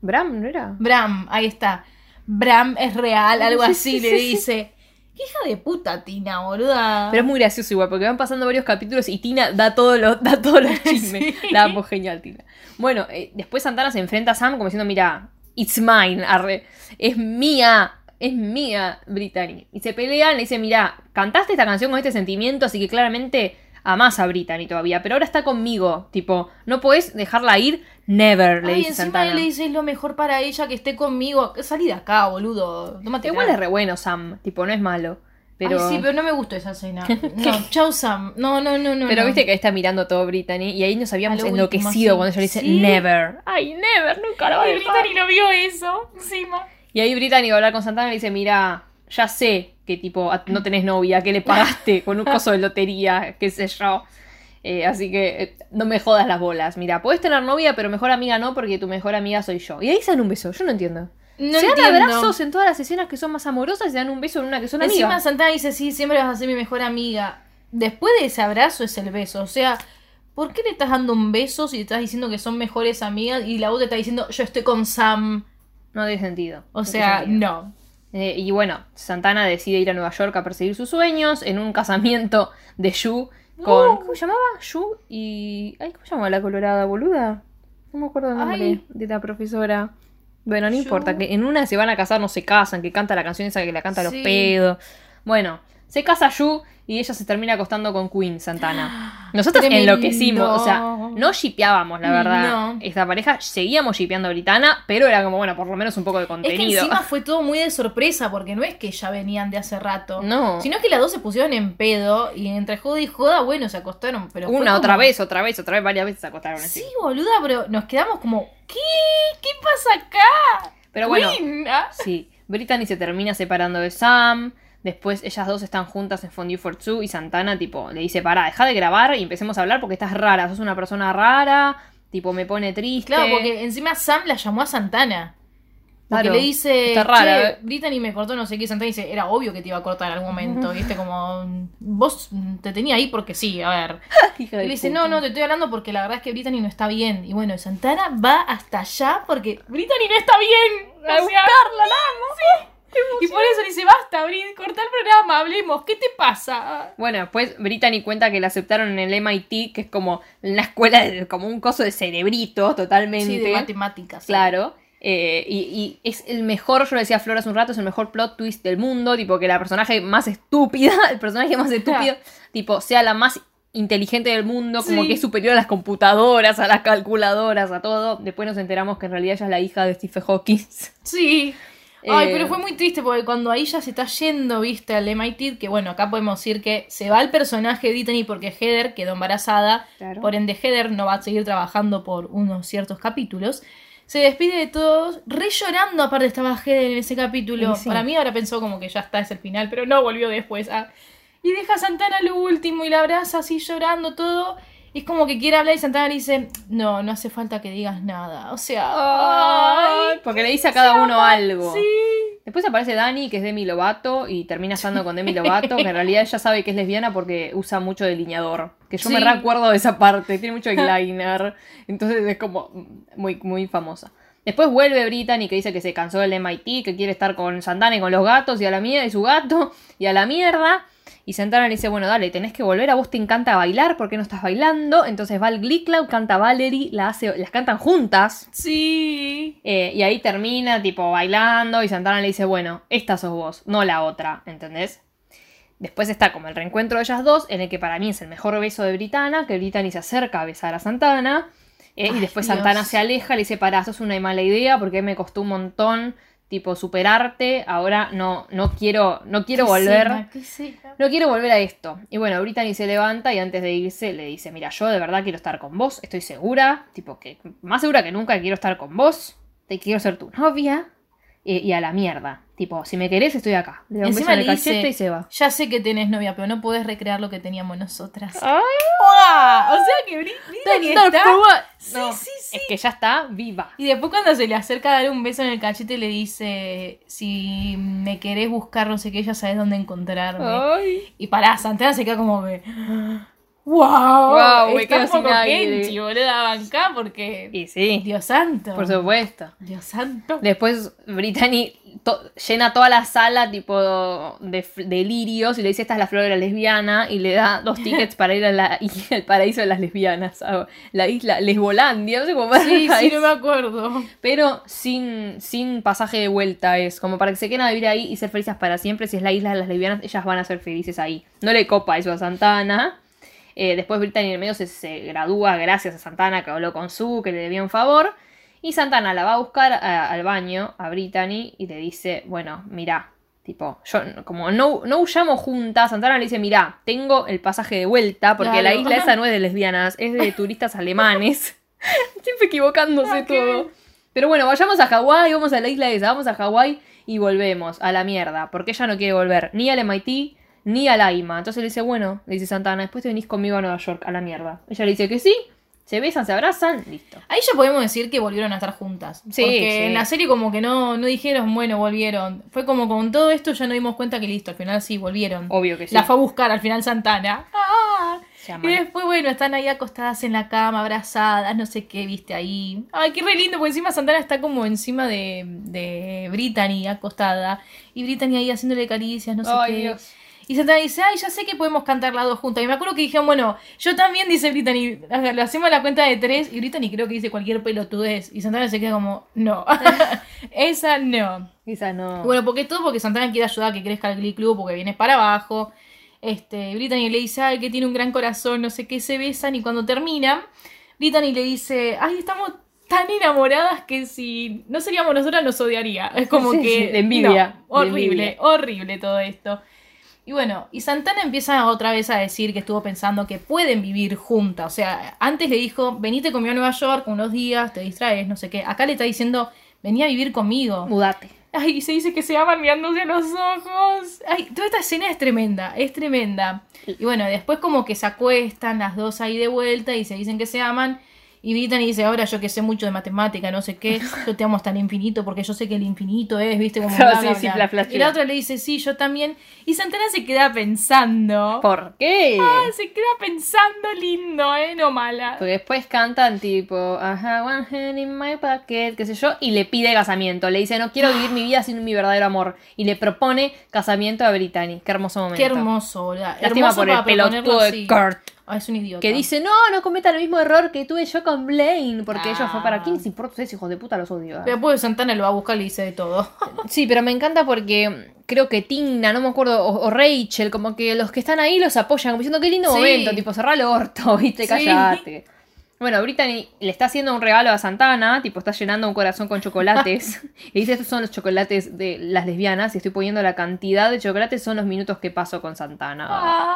Speaker 1: Bram, ¿no era?
Speaker 2: Bram, ahí está. Bram es real, algo
Speaker 1: Sí,
Speaker 2: así,
Speaker 1: sí,
Speaker 2: le
Speaker 1: sí.
Speaker 2: dice. ¿Qué hija de puta, Tina, boluda?
Speaker 1: Pero es muy gracioso igual, porque van pasando varios capítulos y Tina da todos los, da todos los chismes.
Speaker 2: Sí.
Speaker 1: La amo genial, Tina. Bueno, eh, después Santana se enfrenta a Sam como diciendo, mira, it's mine, arre. Es mía, es mía, Brittany. Y se pelean, le dice, mira, cantaste esta canción con este sentimiento, así que claramente amás a Brittany todavía, pero ahora está conmigo. Tipo, no puedes dejarla ir, never, le
Speaker 2: Ay,
Speaker 1: dice
Speaker 2: encima
Speaker 1: Santana.
Speaker 2: él le dice, es lo mejor para ella que esté conmigo. Salí de acá, boludo. Tómate
Speaker 1: Igual es re bueno Sam, tipo, no es malo. Pero...
Speaker 2: Ay, sí, pero no me gustó esa escena. No, chau Sam. No, no, no, no.
Speaker 1: Pero
Speaker 2: no.
Speaker 1: viste que ahí está mirando todo Brittany y ahí nos habíamos
Speaker 2: último,
Speaker 1: enloquecido
Speaker 2: sí.
Speaker 1: cuando ella le dice
Speaker 2: Sí.
Speaker 1: never. Ay, never, nunca lo va a.
Speaker 2: Brittany no vio eso, encima.
Speaker 1: Y ahí Brittany va a hablar con Santana y le dice, mira, ya sé que tipo no tenés novia, que le pagaste con un coso de lotería, qué sé yo. Eh, así que eh, no me jodas las bolas. Mira, podés tener novia, pero mejor amiga no, porque tu mejor amiga soy yo. Y ahí se dan un beso, yo no entiendo.
Speaker 2: No
Speaker 1: se dan
Speaker 2: entiendo.
Speaker 1: abrazos en todas las escenas que son más amorosas y se dan un beso en una que son
Speaker 2: Encima
Speaker 1: amigas.
Speaker 2: Santana dice, sí, siempre vas a ser mi mejor amiga. Después de ese abrazo es el beso. O sea, ¿por qué le estás dando un beso si te estás diciendo que son mejores amigas y la otra te está diciendo, yo estoy con Sam?
Speaker 1: No tiene sentido.
Speaker 2: O sea, no.
Speaker 1: Eh, y bueno, Santana decide ir a Nueva York a perseguir sus sueños en un casamiento de Yu con. ¿Cómo se llamaba? Yu y. Ay, ¿Cómo se llamaba la colorada boluda? No me acuerdo el nombre
Speaker 2: Ay.
Speaker 1: de la profesora. Bueno, no
Speaker 2: Yu.
Speaker 1: importa, que en una se van a casar, no se casan, que canta la canción esa que la canta a los
Speaker 2: Sí.
Speaker 1: pedos. Bueno, se casa Yu y ella se termina acostando con Queen Santana. Nosotros
Speaker 2: Tremendo.
Speaker 1: enloquecimos, o sea, no shipeábamos, la verdad.
Speaker 2: No.
Speaker 1: Esta pareja seguíamos shipeando a Britana, pero era como, bueno, por lo menos un poco de
Speaker 2: Es que
Speaker 1: contenido.
Speaker 2: encima fue todo muy de sorpresa, porque no es que ya venían de hace rato.
Speaker 1: No.
Speaker 2: Sino que las dos se pusieron en pedo y entre joda y joda, bueno, se acostaron. Pero
Speaker 1: Una,
Speaker 2: como-
Speaker 1: otra vez, otra vez, otra vez, varias veces se acostaron así.
Speaker 2: Sí, boluda, pero nos quedamos como, ¿qué? ¿Qué pasa acá?
Speaker 1: Pero bueno,
Speaker 2: Queen, ah.
Speaker 1: sí. Brittany se termina separando de Sam. Después ellas dos están juntas en Fondue for Two y Santana, tipo, le dice, para, deja de grabar y empecemos a hablar porque estás rara, sos una persona rara, tipo, me pone triste.
Speaker 2: Claro, porque encima Sam la llamó a Santana. Porque
Speaker 1: Claro,
Speaker 2: le dice,
Speaker 1: está rara,
Speaker 2: che,
Speaker 1: eh.
Speaker 2: Brittany me cortó no sé qué. Santana dice, era obvio que te iba a cortar en algún momento. ¿Viste? Como, vos te tenía ahí porque sí, a ver. Y le dice,
Speaker 1: puta.
Speaker 2: no, no, te estoy hablando porque la verdad es que Brittany no está bien. Y bueno, Santana va hasta allá porque Brittany no está bien.
Speaker 1: A buscarla, la
Speaker 2: sí. Y por eso dice, basta, Brit, corta el programa, hablemos. ¿Qué te pasa?
Speaker 1: Bueno, después Brittany cuenta que la aceptaron en el MIT, que es como una escuela, de- como un coso de cerebritos totalmente.
Speaker 2: Sí, de matemáticas.
Speaker 1: Claro. Eh, y, y es el mejor, yo le decía a Flor hace un rato, es el mejor plot twist del mundo. Tipo, que la personaje más estúpida, el personaje más estúpido, tipo, sea la más inteligente del mundo, como
Speaker 2: Sí.
Speaker 1: que es superior a las computadoras, a las calculadoras, a todo. Después nos enteramos que en realidad ella es la hija de Stephen Hawking.
Speaker 2: Sí. Ay,
Speaker 1: Eh,
Speaker 2: pero fue muy triste porque cuando ahí ya se está yendo, viste, al MIT, que bueno, acá podemos decir que se va el personaje de Brittany porque Heather quedó embarazada,
Speaker 1: Claro.
Speaker 2: por ende Heather no va a seguir trabajando por unos ciertos capítulos. Se despide de todos, re llorando, aparte estaba Heather en ese capítulo.
Speaker 1: Sí.
Speaker 2: Para mí ahora pensó como que ya está, es el final, pero no volvió después. ah. Y deja a Santana lo último y la abraza así llorando todo. Y es como que quiere hablar y Santana le dice, no, no hace falta que digas nada. O sea, ay,
Speaker 1: porque le dice a cada uno algo.
Speaker 2: sí.
Speaker 1: Después aparece Dani, que es Demi Lovato, y termina estando con Demi Lovato, que en realidad ella sabe que es lesbiana porque usa mucho delineador. Que yo me recuerdo de esa parte, tiene mucho eyeliner. entonces es como muy, muy famosa. Después vuelve Brittany, que dice que se cansó del MIT, que quiere estar con Santana y con los gatos, y a la mierda, y su gato, y a la mierda. Y Santana le dice, bueno, dale, tenés que volver, a vos te encanta bailar, ¿por qué no estás bailando? Entonces va al Glee Club, canta Valerie, la hace, las cantan juntas.
Speaker 2: Sí.
Speaker 1: Eh, y ahí termina, tipo, bailando. Y Santana le dice, bueno, esta sos vos, no la otra, ¿entendés? Después está como el reencuentro de ellas dos, en el que para mí es el mejor beso de Britana, que Brittany se acerca a besar a Santana. eh, y después
Speaker 2: Dios.
Speaker 1: Santana se aleja, le dice, pará, eso es una mala idea, porque me costó un montón, tipo, superarte. Ahora no, no quiero, no quiero volver. No quiero volver a esto. Y bueno, Brittany se levanta y antes de irse le dice, mira, yo de verdad quiero estar con vos, estoy segura, tipo que más segura que nunca quiero estar con vos, te quiero ser tu novia. Eh, y a la mierda. Tipo, si me querés, estoy acá. Le da un beso
Speaker 2: Encima
Speaker 1: en el
Speaker 2: le
Speaker 1: cachete
Speaker 2: dice,
Speaker 1: y se va.
Speaker 2: ya sé que tenés novia, pero no podés recrear lo que teníamos nosotras.
Speaker 1: ¡Ay!
Speaker 2: ¡Guau! O sea que Bri- Brittany
Speaker 1: No,
Speaker 2: está... Sí,
Speaker 1: No,
Speaker 2: sí, sí.
Speaker 1: Es que ya está viva.
Speaker 2: Y después cuando se le acerca a dar un beso en el cachete le dice, si me querés buscar no sé qué, ya sabes dónde encontrarme.
Speaker 1: Ay.
Speaker 2: Y pará, Santana se queda como que... ¡Wow!
Speaker 1: Me
Speaker 2: está
Speaker 1: quedo
Speaker 2: un poco
Speaker 1: sin.
Speaker 2: Kenchi, boluda, banca porque...
Speaker 1: Y sí,
Speaker 2: Dios santo.
Speaker 1: por supuesto.
Speaker 2: Dios santo.
Speaker 1: Después Brittany to- llena toda la sala tipo de, de lirios y le dice esta es la flor de la lesbiana y le da dos tickets para ir a la, y- al paraíso de las lesbianas, a la isla Lesbolandia, no sé cómo
Speaker 2: Sí, sí, no me acuerdo.
Speaker 1: pero sin, sin pasaje de vuelta es como para que se queden a vivir ahí y ser felices para siempre, si es la isla de las lesbianas, ellas van a ser felices ahí. No le copa eso a Santana. Eh, después Brittany en el medio se, se gradúa gracias a Santana que habló con Sue, que le debía un favor. Y Santana la va a buscar a- al baño, a Brittany, y le dice, bueno, mira, tipo, yo como no, no huyamos juntas, Santana le dice, mira, tengo el pasaje de vuelta, porque la isla esa no es de lesbianas, es de turistas alemanes. Siempre equivocándose todo. Pero bueno, vayamos a Hawái, vamos a la isla esa, vamos a Hawái y volvemos a la mierda, porque ella no quiere volver ni al MIT ni al AIMA. Entonces le dice, bueno, le dice Santana, después te venís conmigo a Nueva York, a la mierda. Ella le dice que sí, se besan, se abrazan, listo.
Speaker 2: Ahí ya podemos decir que volvieron a estar juntas.
Speaker 1: Sí,
Speaker 2: porque
Speaker 1: sí.
Speaker 2: en la serie como que no, no dijeron, bueno, volvieron. Fue como con todo esto ya nos dimos cuenta que listo, al final sí, volvieron.
Speaker 1: Obvio que sí.
Speaker 2: La fue a buscar al final Santana. ¡Ah! Y después, bueno, están ahí acostadas en la cama, abrazadas, no sé qué, viste ahí. Ay, qué re lindo, porque encima Santana está como encima de, de Brittany acostada. Y Brittany ahí haciéndole caricias, no sé
Speaker 1: Ay,
Speaker 2: qué.
Speaker 1: Dios.
Speaker 2: Y Santana dice, ay, ya sé que podemos cantar las dos juntas. Y me acuerdo que dijeron, bueno, yo también, dice Brittany, lo hacemos a la cuenta de tres. Y Brittany creo que dice cualquier pelotudez. Y Santana se queda como, no, esa no.
Speaker 1: Esa no.
Speaker 2: Bueno, porque todo porque Santana quiere ayudar a que crezca el Glee Club porque vienes para abajo. Este, Brittany le dice, ay, que tiene un gran corazón, no sé qué, se besan y cuando terminan, Brittany le dice, ay, estamos tan enamoradas que si no seríamos nosotras nos odiaría. Es como
Speaker 1: Sí,
Speaker 2: que...
Speaker 1: de envidia,
Speaker 2: no,
Speaker 1: de
Speaker 2: horrible,
Speaker 1: envidia.
Speaker 2: horrible todo esto. Y bueno, y Santana empieza otra vez a decir que estuvo pensando que pueden vivir juntas. O sea, antes le dijo, venite conmigo a Nueva York unos días, te distraes, no sé qué. Acá le está diciendo, vení a vivir conmigo.
Speaker 1: Mudate.
Speaker 2: Ay, y se dice que se aman mirándose a los ojos. Ay, toda esta escena es tremenda, es tremenda. Y bueno, después como que se acuestan las dos ahí de vuelta y se dicen que se aman. Y Brittany dice, ahora yo que sé mucho de matemática, no sé qué, yo te amo hasta el infinito porque yo sé que el infinito es, viste, como... bla, bla,
Speaker 1: sí.
Speaker 2: Y la otra le dice, sí, yo también. Y Santana se queda pensando.
Speaker 1: ¿Por qué?
Speaker 2: Ah, se queda pensando lindo, ¿eh? No mala.
Speaker 1: Porque después cantan tipo, ajá, one hand in my pocket, qué sé yo, y le pide casamiento. Le dice, no quiero vivir mi vida sin mi verdadero amor. Y le propone casamiento a Brittany. Qué hermoso momento.
Speaker 2: Qué hermoso, ¿verdad?
Speaker 1: Lástima
Speaker 2: hermoso
Speaker 1: por el pelotudo de. Kurt.
Speaker 2: Ah, es un idiota.
Speaker 1: Que dice, no, no cometa el mismo error que tuve yo con Blaine. Porque ellos fue para
Speaker 2: Ah.
Speaker 1: quién les importa ustedes, hijos de puta, los odio.
Speaker 2: Pero después Santana lo va a buscar y le dice de todo.
Speaker 1: Sí, pero me encanta porque creo que Tina, no me acuerdo, o, o Rachel, como que los que están ahí los apoyan, como diciendo qué lindo
Speaker 2: Sí.
Speaker 1: momento, tipo cerrar el orto, viste,
Speaker 2: Sí.
Speaker 1: callate. Bueno, Brittany le está haciendo un regalo a Santana, tipo está llenando un corazón con chocolates. y dice, estos son los chocolates de las lesbianas y estoy poniendo la cantidad de chocolates, son los minutos que paso con Santana.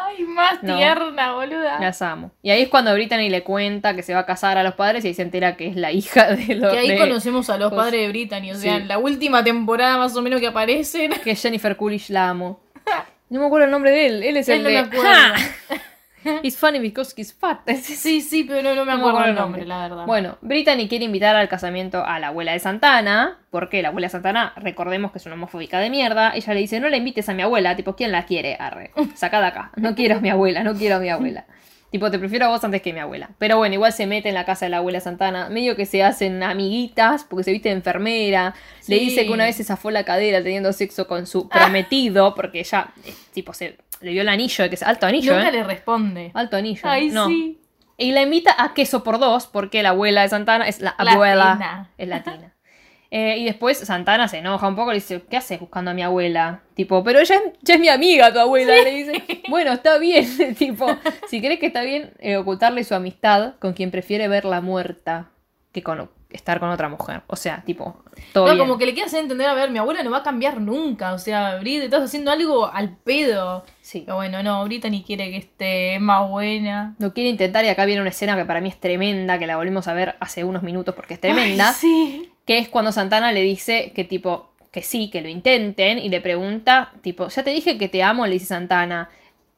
Speaker 2: Ay, más
Speaker 1: No.
Speaker 2: tierna, boluda.
Speaker 1: Las amo. Y ahí es cuando Brittany le cuenta que se va a casar a los padres y ahí se entera que es la hija de los...
Speaker 2: Que ahí
Speaker 1: de-
Speaker 2: conocemos a los padres de Brittany. O sea,
Speaker 1: Sí.
Speaker 2: en la última temporada más o menos que aparecen.
Speaker 1: que Jennifer Coolidge, la amo. No me acuerdo el nombre de él. Él es
Speaker 2: Él
Speaker 1: el
Speaker 2: no
Speaker 1: de.
Speaker 2: me.
Speaker 1: It's funny because he's fat.
Speaker 2: Sí, sí, pero no, me acuerdo el nombre, la verdad.
Speaker 1: Bueno, Brittany quiere invitar al casamiento a la abuela de Santana. Porque la abuela de Santana, recordemos que es una homofóbica de mierda. Ella le dice: No la invites a mi abuela. Tipo, ¿quién la quiere? Arre. Saca de acá. No quiero a mi abuela, no quiero a mi abuela. Tipo, te prefiero a vos antes que a mi abuela. Pero bueno, igual se mete en la casa de la abuela Santana. Medio que se hacen amiguitas porque se viste de enfermera. Le dice que una vez se zafó la cadera teniendo sexo con su prometido. Porque ella, tipo, se le dio el anillo que es alto anillo,
Speaker 2: Nunca
Speaker 1: ¿eh?
Speaker 2: le responde.
Speaker 1: Alto anillo.
Speaker 2: Ay,
Speaker 1: no.
Speaker 2: sí.
Speaker 1: Y la invita a queso por dos, porque la abuela de Santana es la
Speaker 2: Latina.
Speaker 1: abuela. Es latina. Eh, y después Santana se enoja un poco y le dice, ¿qué haces buscando a mi abuela? Tipo, pero ella es, ya es mi amiga, tu abuela. Le dice, bueno, está bien. tipo, si crees que está bien eh, ocultarle su amistad con quien prefiere verla muerta que con estar con otra mujer. O sea, tipo, todo
Speaker 2: No,
Speaker 1: bien.
Speaker 2: como que le quiere hacer entender, a ver, mi abuela no va a cambiar nunca. O sea, Brit, estás haciendo algo al pedo.
Speaker 1: Sí.
Speaker 2: Pero bueno, no, Brittany quiere que esté más buena.
Speaker 1: Lo quiere intentar y acá viene una escena que para mí es tremenda, que la volvimos a ver hace unos minutos porque es tremenda.
Speaker 2: Ay, sí.
Speaker 1: que es cuando Santana le dice que tipo que sí, que lo intenten, y le pregunta, tipo, ya te dije que te amo, le dice Santana.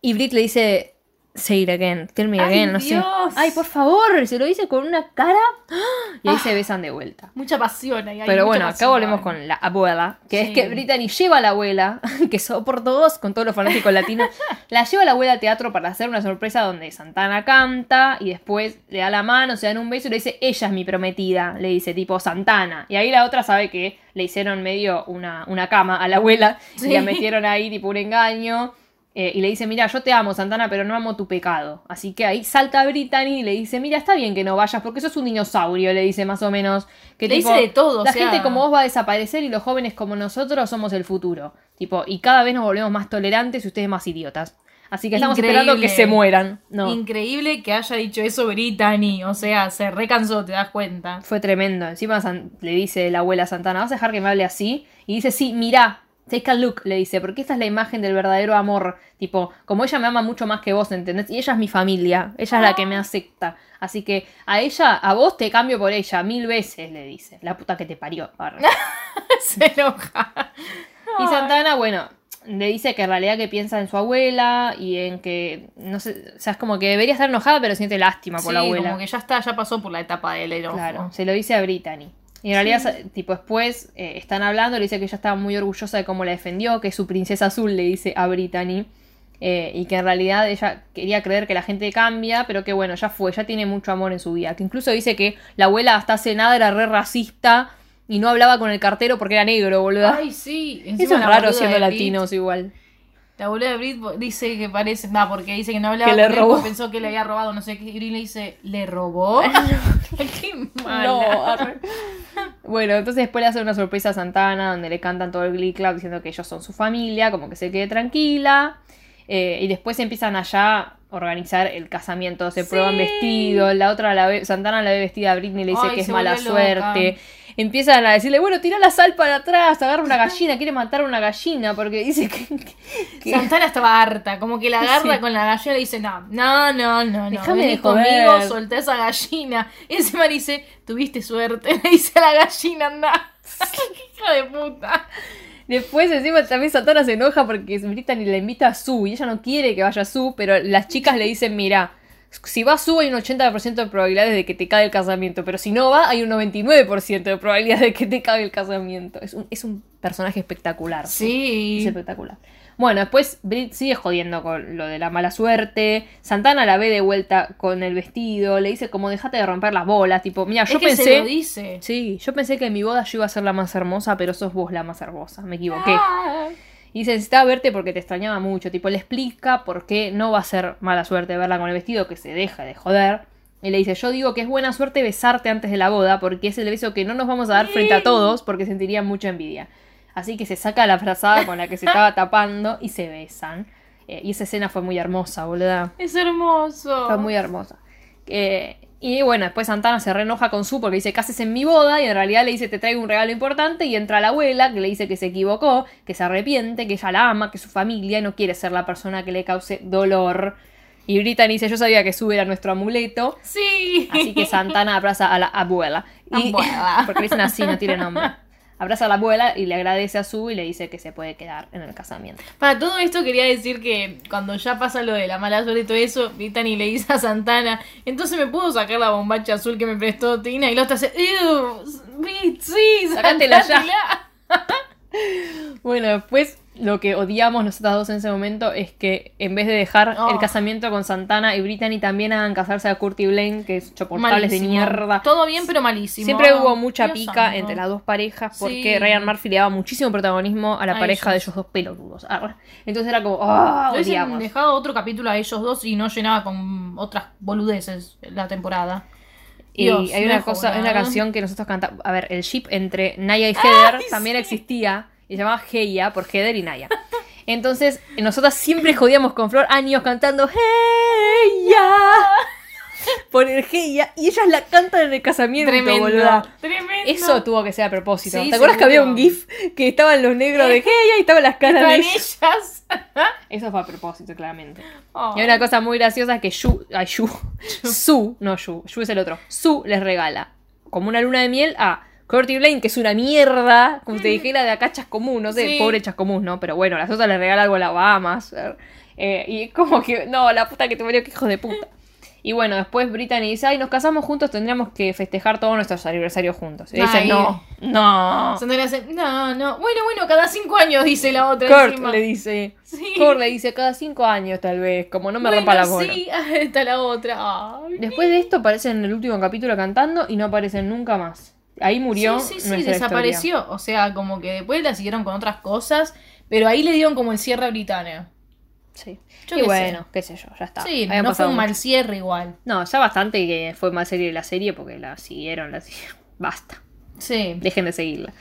Speaker 1: Y Brit le dice, say it again, tell me
Speaker 2: Ay,
Speaker 1: again, no sé.
Speaker 2: Dios.
Speaker 1: Ay, por favor, se lo dice con una cara. Y ahí
Speaker 2: Ah.
Speaker 1: se besan de vuelta.
Speaker 2: Mucha pasión ahí. hay
Speaker 1: Pero bueno, acá volvemos con la abuela, que es que Brittany lleva a la abuela, que son por todos, con todos los fanáticos latinos, la lleva a la abuela al teatro para hacer una sorpresa donde Santana canta y después le da la mano, se dan un beso y le dice, ella es mi prometida, le dice tipo Santana. Y ahí la otra sabe que le hicieron medio una, una cama a la abuela
Speaker 2: Sí.
Speaker 1: y la metieron ahí tipo un engaño. Eh, y le dice, mira, yo te amo, Santana, pero no amo tu pecado. Así que ahí salta Brittany y le dice, mira, está bien que no vayas, porque sos un dinosaurio, le dice más o menos. Que
Speaker 2: Le
Speaker 1: tipo,
Speaker 2: dice de todo, o
Speaker 1: La
Speaker 2: sea-
Speaker 1: gente como vos va a desaparecer y los jóvenes como nosotros somos el futuro. Tipo, y cada vez nos volvemos más tolerantes y ustedes más idiotas. Así que estamos
Speaker 2: Increíble.
Speaker 1: esperando que se mueran. No.
Speaker 2: Increíble que haya dicho eso Brittany. O sea, se recansó, te das cuenta.
Speaker 1: Fue tremendo. Encima San- le dice la abuela Santana, ¿vas a dejar que me hable así? Y dice, sí, mirá, take a look, le dice, porque esta es la imagen del verdadero amor. Tipo, como ella me ama mucho más que vos, ¿entendés? Y ella es mi familia, ella es la que me acepta. Así que a ella, a vos te cambio por ella, mil veces, le dice. La puta que te parió.
Speaker 2: Se enoja.
Speaker 1: Y Santana, bueno, le dice que en realidad que piensa en su abuela y en que, no sé, o sea, es como que debería estar enojada, pero siente lástima por
Speaker 2: Sí,
Speaker 1: la abuela.
Speaker 2: como que ya está, ya pasó por la etapa del enojo.
Speaker 1: Claro, se lo dice a Brittany. Y en realidad, sa- tipo, después eh, están hablando, le dice que ella estaba muy orgullosa de cómo la defendió, que es su princesa azul, le dice a Brittany. eh, y que en realidad ella quería creer que la gente cambia, pero que bueno, ya fue, ya tiene mucho amor en su vida. Que incluso dice que la abuela hasta hace nada era re racista y no hablaba con el cartero porque era negro, boludo.
Speaker 2: Ay, sí.
Speaker 1: Eso
Speaker 2: Encima
Speaker 1: es
Speaker 2: la
Speaker 1: raro siendo latinos igual.
Speaker 2: La boluda de Brit dice que parece. No, porque dice que no hablaba
Speaker 1: Que le robó.
Speaker 2: pensó que le había robado no sé qué. Y Brit le dice, ¿le robó? qué mala.
Speaker 1: No, arre. Bueno, entonces después le hace una sorpresa a Santana donde le cantan todo el Glee Club diciendo que ellos son su familia, como que se quede tranquila. Eh, y después empiezan allá a organizar el casamiento, se
Speaker 2: Sí.
Speaker 1: prueban vestidos, la otra la ve, Santana la ve vestida a Britney y le dice
Speaker 2: Ay,
Speaker 1: que es mala
Speaker 2: vuelve
Speaker 1: suerte. Empiezan a decirle, bueno, tira la sal para atrás, agarra una gallina, quiere matar a una gallina, porque dice que... que-
Speaker 2: Santana estaba harta, como que la agarra
Speaker 1: Sí.
Speaker 2: con la gallina y le dice, no, no, no, no, no,
Speaker 1: de
Speaker 2: conmigo, solté esa gallina. Y encima le dice, tuviste suerte, le dice a la gallina, anda. Hija de puta.
Speaker 1: Después encima también Santana se enoja porque Brittany la invita a Sue y ella no quiere que vaya Sue, pero las chicas le dicen, mira, si va Sue hay un 80% de probabilidades de que te cae el casamiento, pero si no va hay un 99% de probabilidades de que te cae el casamiento. Es un, es un personaje espectacular. Es
Speaker 2: Sí.
Speaker 1: espectacular. Bueno, después Brit sigue jodiendo con lo de la mala suerte. Santana la ve de vuelta con el vestido. Le dice como dejate de romper las bolas. Tipo, mira,
Speaker 2: Es
Speaker 1: yo
Speaker 2: que
Speaker 1: pensé.
Speaker 2: se lo dice.
Speaker 1: Sí, yo pensé que en mi boda yo iba a ser la más hermosa, pero sos vos la más hermosa. Me equivoqué.
Speaker 2: Ah.
Speaker 1: Y dice, necesitaba verte porque te extrañaba mucho. Tipo, le explica por qué no va a ser mala suerte verla con el vestido, que se deja de joder. Y le dice, yo digo que es buena suerte besarte antes de la boda, porque es el beso que no nos vamos a dar frente a todos, porque sentirían mucha envidia. Así que se saca la frazada con la que se estaba tapando y se besan. Eh, y esa escena fue muy hermosa, boluda.
Speaker 2: Es hermoso.
Speaker 1: Fue muy hermosa. Eh, y bueno, después Santana se reenoja con Su porque dice, cases en mi boda, y en realidad le dice, te traigo un regalo importante, y entra la abuela, que le dice que se equivocó, que se arrepiente, que ella la ama, que su familia, y no quiere ser la persona que le cause dolor. Y Brittany dice, yo sabía que Su era nuestro amuleto,
Speaker 2: Sí.
Speaker 1: así que Santana abraza a la abuela. Y,
Speaker 2: Abuela.
Speaker 1: porque le dicen así, no tiene nombre. Abraza a la abuela y le agradece a Su y le dice que se puede quedar en el casamiento.
Speaker 2: Para todo esto quería decir que cuando ya pasa lo de la mala suerte y todo eso, Brittany le dice a Santana, entonces me puedo sacar la bombacha azul que me prestó Tina y la otra hace, "Ew, sí,
Speaker 1: Sácatela ya".
Speaker 2: sácatela".
Speaker 1: Bueno, después lo que odiamos nosotras dos en ese momento es que en vez de dejar
Speaker 2: Oh.
Speaker 1: el casamiento con Santana y Brittany también hagan casarse a Kurt y Blaine, que es choportales de mierda.
Speaker 2: Todo bien, pero malísimo.
Speaker 1: Siempre hubo mucha
Speaker 2: Dios
Speaker 1: pica
Speaker 2: santo.
Speaker 1: entre las dos parejas porque
Speaker 2: Sí.
Speaker 1: Ryan Murphy le daba muchísimo protagonismo a la
Speaker 2: A
Speaker 1: pareja de
Speaker 2: ellos.
Speaker 1: dos pelotudos. Entonces era como, ¡ah!
Speaker 2: Hubiesen
Speaker 1: odiamos.
Speaker 2: dejado otro capítulo a ellos dos y no llenaba con otras boludeces la temporada.
Speaker 1: Y
Speaker 2: Dios,
Speaker 1: hay una cosa, hay una canción que nosotros cantamos. A ver, el ship entre Naya y Heather
Speaker 2: Ay,
Speaker 1: también
Speaker 2: sí.
Speaker 1: existía. Y se llamaba Heya por Heather y Naya. Entonces, nosotras siempre jodíamos con Flor años cantando Heya por el Heya. Y ellas la cantan en el casamiento,
Speaker 2: Tremendo.
Speaker 1: boluda.
Speaker 2: Tremendo.
Speaker 1: Eso tuvo que ser a propósito.
Speaker 2: Sí,
Speaker 1: ¿Te acuerdas que había un GIF que estaban los negros de Heya y estaban las caras de ellas?
Speaker 2: ellas.
Speaker 1: Eso fue a propósito, claramente.
Speaker 2: Oh.
Speaker 1: Y hay una cosa muy graciosa que Yu, ay, Yu, Su, no Yu, Yu es el otro. Su les regala como una luna de miel a Curtis Blaine, que es una mierda, como te dijera, de acá Chascomús, no sé,
Speaker 2: Sí.
Speaker 1: pobre Chascomús, ¿no? Pero bueno, las otras le regala algo a la Bahamas. eh, y como que, no, la puta que te murió, que hijo de puta. Y bueno, después Brittany dice, ay, nos casamos juntos, tendríamos que festejar todos nuestros aniversarios juntos. Y dice, no, no.
Speaker 2: Sandra hace, no, no. Bueno, bueno, cada cinco años dice la otra
Speaker 1: Kurt
Speaker 2: encima.
Speaker 1: le dice,
Speaker 2: Sí.
Speaker 1: Kurt le dice, cada cinco años tal vez, como no me
Speaker 2: Bueno,
Speaker 1: rompa la bola.
Speaker 2: Sí, está la otra. Ay,
Speaker 1: Después de esto aparecen en el último capítulo cantando y no aparecen nunca más. Ahí murió.
Speaker 2: Sí, sí, sí, desapareció. O sea, como que después la siguieron con otras cosas, pero ahí le dieron como el cierre a Britania.
Speaker 1: historia. Sí.
Speaker 2: Yo
Speaker 1: y
Speaker 2: qué
Speaker 1: bueno,
Speaker 2: sé.
Speaker 1: qué sé yo, ya está.
Speaker 2: Sí,
Speaker 1: Habían
Speaker 2: no fue un mal cierre igual.
Speaker 1: No, ya bastante que fue mal serie la serie porque la siguieron, la siguieron. Basta.
Speaker 2: Sí.
Speaker 1: Dejen de seguirla.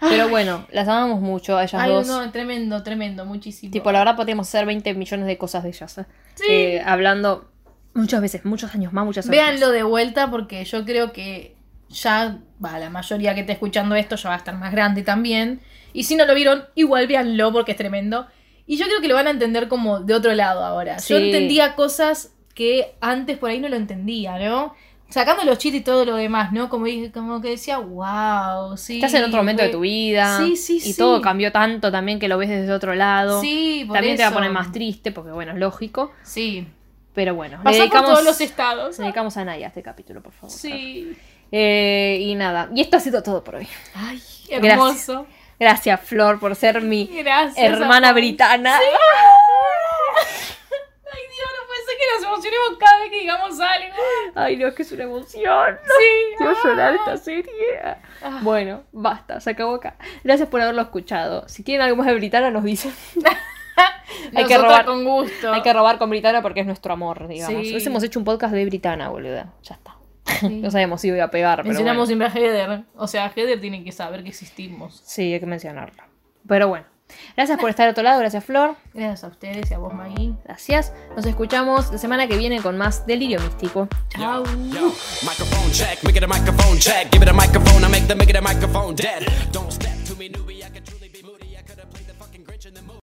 Speaker 1: Pero bueno, las amamos mucho a ellas
Speaker 2: Ay,
Speaker 1: dos.
Speaker 2: no, tremendo, tremendo, muchísimo.
Speaker 1: Tipo, la verdad podríamos hacer 20 millones de cosas de ellas. ¿eh?
Speaker 2: Sí.
Speaker 1: Eh, hablando muchas veces, muchos años más, muchas veces.
Speaker 2: Véanlo de vuelta porque yo creo que ya, va, la mayoría que esté escuchando esto ya va a estar más grande también. Y si no lo vieron, igual véanlo porque es tremendo. Y yo creo que lo van a entender como de otro lado ahora. Yo entendía cosas que antes por ahí no lo entendía, ¿no? Sacando los chistes y todo lo demás, ¿no? Como, dije- como que decía, wow, sí.
Speaker 1: Estás en otro momento de tu vida.
Speaker 2: Sí, sí,
Speaker 1: Y
Speaker 2: sí.
Speaker 1: todo cambió tanto también que lo ves desde otro lado.
Speaker 2: Sí, por
Speaker 1: También te va a poner más triste porque, bueno, es lógico.
Speaker 2: Sí.
Speaker 1: Pero bueno, le
Speaker 2: Pasó por
Speaker 1: dedicamos,
Speaker 2: todos los estados.
Speaker 1: le dedicamos a Naya este capítulo, por favor.
Speaker 2: Sí.
Speaker 1: Eh, y nada, y esto ha sido todo por hoy.
Speaker 2: Ay, hermoso.
Speaker 1: Gracias, Flor, por ser mi
Speaker 2: Gracias.
Speaker 1: hermana
Speaker 2: amor.
Speaker 1: britana.
Speaker 2: Ay, Dios, no puede ser que nos emocionemos cada vez que digamos algo.
Speaker 1: Ay, no, es que es una emoción.
Speaker 2: Sí.
Speaker 1: Quiero llorar
Speaker 2: Ah.
Speaker 1: esta serie.
Speaker 2: Ah.
Speaker 1: Bueno, basta, se acabó acá. Gracias por haberlo escuchado. Si quieren algo más de Britana, nos dicen. hay, que robar,
Speaker 2: con gusto.
Speaker 1: hay que robar con Britana porque es nuestro amor, digamos.
Speaker 2: Sí.
Speaker 1: Hubiésemos hecho un podcast de Britana, boluda. Ya está. no sabíamos si iba a pegar, pero
Speaker 2: Mencionamos
Speaker 1: bueno.
Speaker 2: siempre a Heather. O sea, Heather tiene que saber que existimos.
Speaker 1: Sí, hay que mencionarlo. Pero bueno. Gracias por estar al otro lado. Gracias, Flor.
Speaker 2: Gracias a ustedes y a vos, Maggie.
Speaker 1: Gracias. Nos escuchamos la semana que viene con más Delirio Místico.
Speaker 2: Chao.
Speaker 3: Yo,